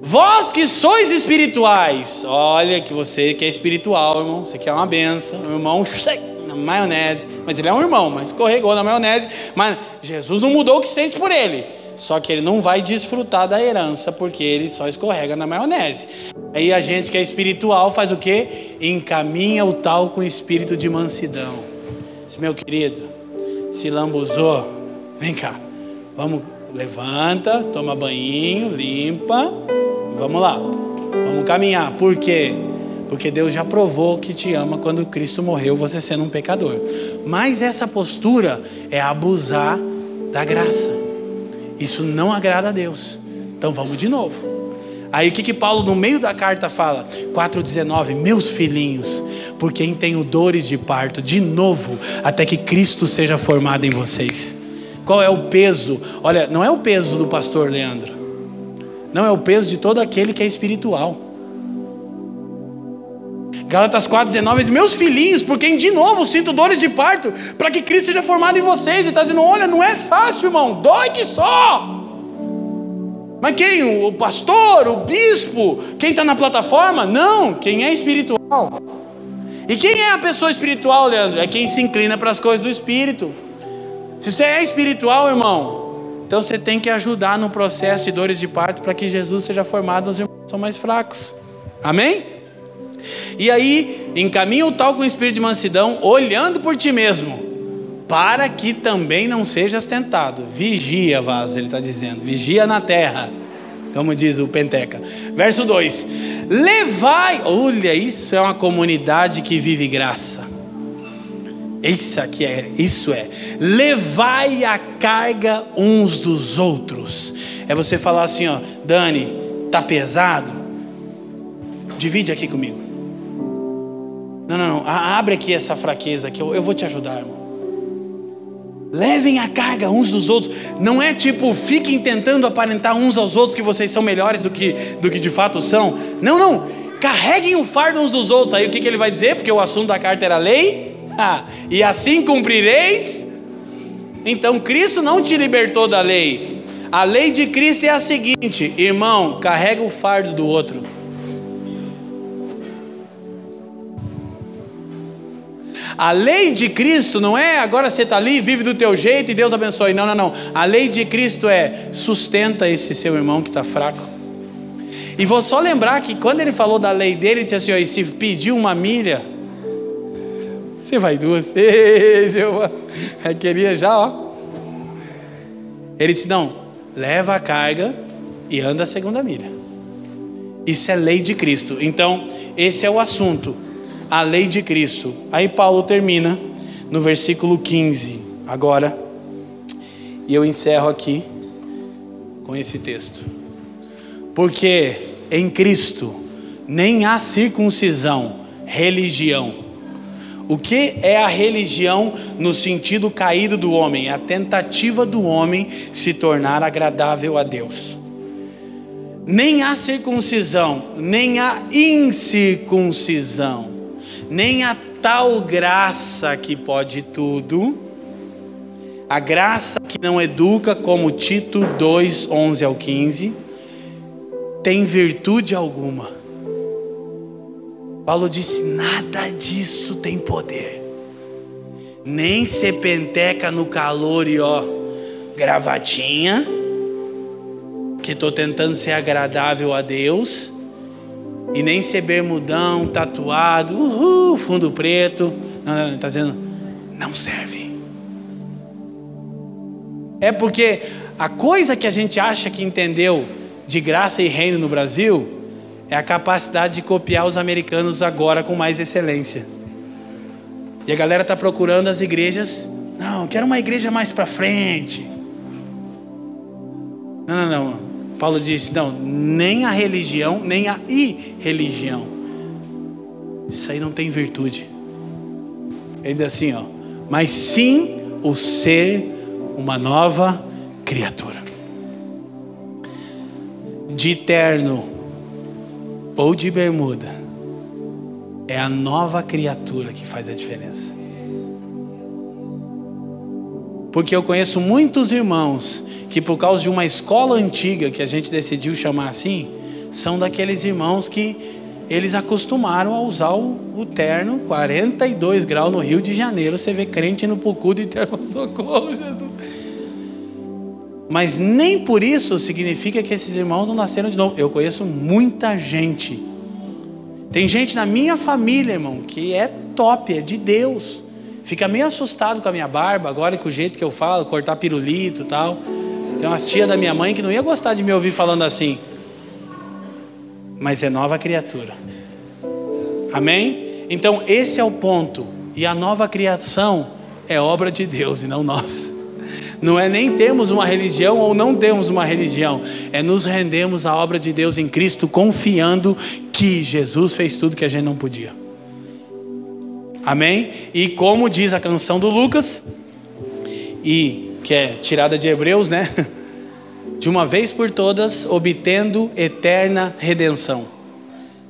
Vós que sois espirituais, olha que você que é espiritual, irmão, você quer uma benção, o irmão na maionese, mas ele é um irmão, mas escorregou na maionese, mas Jesus não mudou o que sente por ele, só que ele não vai desfrutar da herança porque ele só escorrega na maionese. Aí a gente que é espiritual faz o que? Encaminha o tal com espírito de mansidão. Meu querido, se lambuzou, vem cá, vamos, levanta, toma banho, limpa Vamos lá, vamos caminhar. Por quê? Porque Deus já provou que te ama quando Cristo morreu, você sendo um pecador. Mas essa postura é abusar da graça. Isso não agrada a Deus. Então vamos de novo. Aí o que, que Paulo no meio da carta fala? 4,19: Meus filhinhos, por quem tenho dores de parto, de novo, até que Cristo seja formado em vocês. Qual é o peso? Olha, não é o peso do pastor Leandro, não é o peso de todo aquele que é espiritual. Gálatas 4,19 diz: Meus filhinhos, por quem de novo sinto dores de parto, para que Cristo seja formado em vocês. Ele está dizendo: Olha, não é fácil, irmão, dói que só. Mas quem? O pastor, o bispo, quem está na plataforma? Não, quem é espiritual. E quem é a pessoa espiritual, Leandro? É quem se inclina para as coisas do espírito. Se você é espiritual, irmão, então você tem que ajudar no processo de dores de parto para que Jesus seja formado nos irmãos que são mais fracos. Amém? E aí, encaminha o tal com o espírito de mansidão, olhando por ti mesmo para que também não sejas tentado. Vigia, vaso, ele está dizendo, vigia na terra, como diz o Penteca. Verso 2: Levai, olha, isso é uma comunidade que vive graça. Isso aqui é, isso é, levai a carga uns dos outros. É você falar assim, ó, Dani, tá pesado? Divide aqui comigo. Não, não, não. Abre aqui essa fraqueza que eu, eu vou te ajudar, irmão. Levem a carga uns dos outros. Não é tipo, fiquem tentando aparentar uns aos outros que vocês são melhores do que, do que de fato são. Não, não. Carreguem o fardo uns dos outros. Aí o que, que ele vai dizer? Porque o assunto da carta era lei. [LAUGHS] Ah, e assim cumprireis. Então Cristo não te libertou da lei. A lei de Cristo é a seguinte: irmão, carrega o fardo do outro. A lei de Cristo não é agora você está ali, vive do teu jeito e Deus abençoe. Não, não, não. A lei de Cristo é sustenta esse seu irmão que está fraco. E vou só lembrar que quando ele falou da lei dele, ele disse assim: ó, e se pedir uma milha, você vai duas. [LAUGHS] Ei, Eu queria já, ó. Ele disse: não, leva a carga e anda a segunda milha. Isso é lei de Cristo. Então, esse é o assunto a lei de Cristo. Aí Paulo termina no versículo 15, agora, e eu encerro aqui com esse texto. Porque em Cristo nem há circuncisão, religião. O que é a religião no sentido caído do homem? É a tentativa do homem se tornar agradável a Deus. Nem há circuncisão, nem há incircuncisão nem a tal graça que pode tudo, a graça que não educa, como Tito 2, 11 ao 15, tem virtude alguma. Paulo disse: nada disso tem poder, nem se penteca no calor e ó, gravatinha, que estou tentando ser agradável a Deus e nem ser bermudão, tatuado, uhul, fundo preto. Não, está dizendo, não serve. É porque a coisa que a gente acha que entendeu de graça e reino no Brasil é a capacidade de copiar os americanos agora com mais excelência. E a galera está procurando as igrejas. Não, quero uma igreja mais para frente. Não, não, não. Paulo disse: não, nem a religião, nem a irreligião. Isso aí não tem virtude. Ele diz assim, ó, mas sim o ser uma nova criatura. De terno ou de bermuda, é a nova criatura que faz a diferença. Porque eu conheço muitos irmãos que por causa de uma escola antiga que a gente decidiu chamar assim, são daqueles irmãos que eles acostumaram a usar o, o terno 42 graus no Rio de Janeiro. Você vê crente no Pucu de terno, [LAUGHS] socorro, Jesus. Mas nem por isso significa que esses irmãos não nasceram de novo. Eu conheço muita gente. Tem gente na minha família, irmão, que é top, é de Deus. Fica meio assustado com a minha barba agora e com o jeito que eu falo, cortar pirulito e tal. Tem umas tia da minha mãe que não ia gostar de me ouvir falando assim. Mas é nova criatura. Amém? Então esse é o ponto. E a nova criação é obra de Deus e não nossa. Não é nem termos uma religião ou não termos uma religião, é nos rendermos à obra de Deus em Cristo, confiando que Jesus fez tudo que a gente não podia. Amém? E como diz a canção do Lucas, e que é tirada de Hebreus, né? [LAUGHS] De uma vez por todas, obtendo eterna redenção.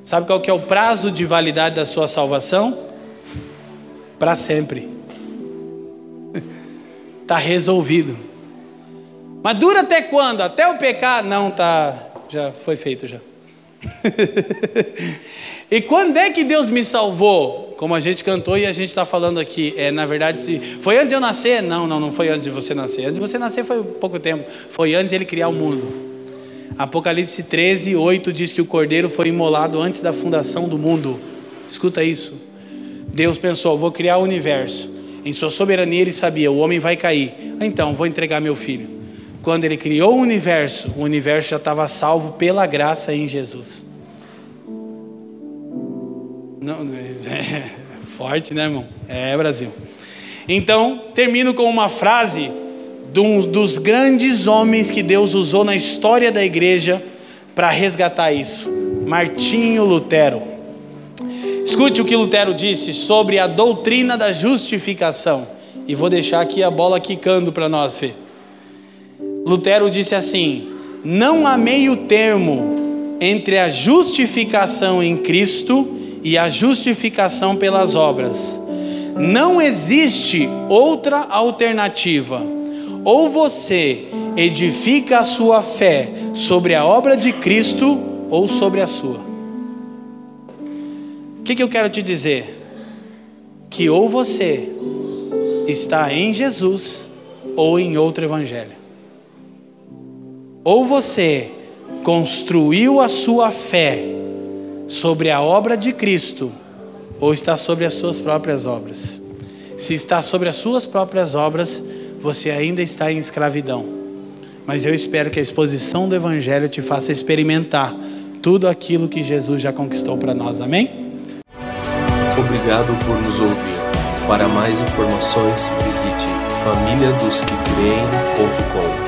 Sabe qual que é o prazo de validade da sua salvação? Para sempre. Está [LAUGHS] resolvido. Mas dura até quando? Até o pecar? Não, tá, já foi feito já. [LAUGHS] e quando é que Deus me salvou? Como a gente cantou e a gente está falando aqui, é na verdade, foi antes de eu nascer? Não, não, não foi antes de você nascer. Antes de você nascer foi pouco tempo. Foi antes de Ele criar o mundo. Apocalipse 13, 8 diz que o cordeiro foi imolado antes da fundação do mundo. Escuta isso. Deus pensou: vou criar o universo. Em sua soberania ele sabia, o homem vai cair. Então, vou entregar meu filho. Quando ele criou o universo, o universo já estava salvo pela graça em Jesus. Não, [LAUGHS] é, forte, né, irmão? É, Brasil. Então, termino com uma frase de um dos grandes homens que Deus usou na história da igreja para resgatar isso. Martinho Lutero. Escute o que Lutero disse sobre a doutrina da justificação. E vou deixar aqui a bola quicando para nós, Fê. Lutero disse assim: Não há meio termo entre a justificação em Cristo e a justificação pelas obras. Não existe outra alternativa. Ou você edifica a sua fé sobre a obra de Cristo ou sobre a sua que, que eu quero te dizer? Que ou você está em Jesus ou em outro evangelho. Ou você construiu a sua fé sobre a obra de Cristo, ou está sobre as suas próprias obras. Se está sobre as suas próprias obras, você ainda está em escravidão. Mas eu espero que a exposição do Evangelho te faça experimentar tudo aquilo que Jesus já conquistou para nós. Amém? Obrigado por nos ouvir. Para mais informações, visite famíliadosquecreem.com.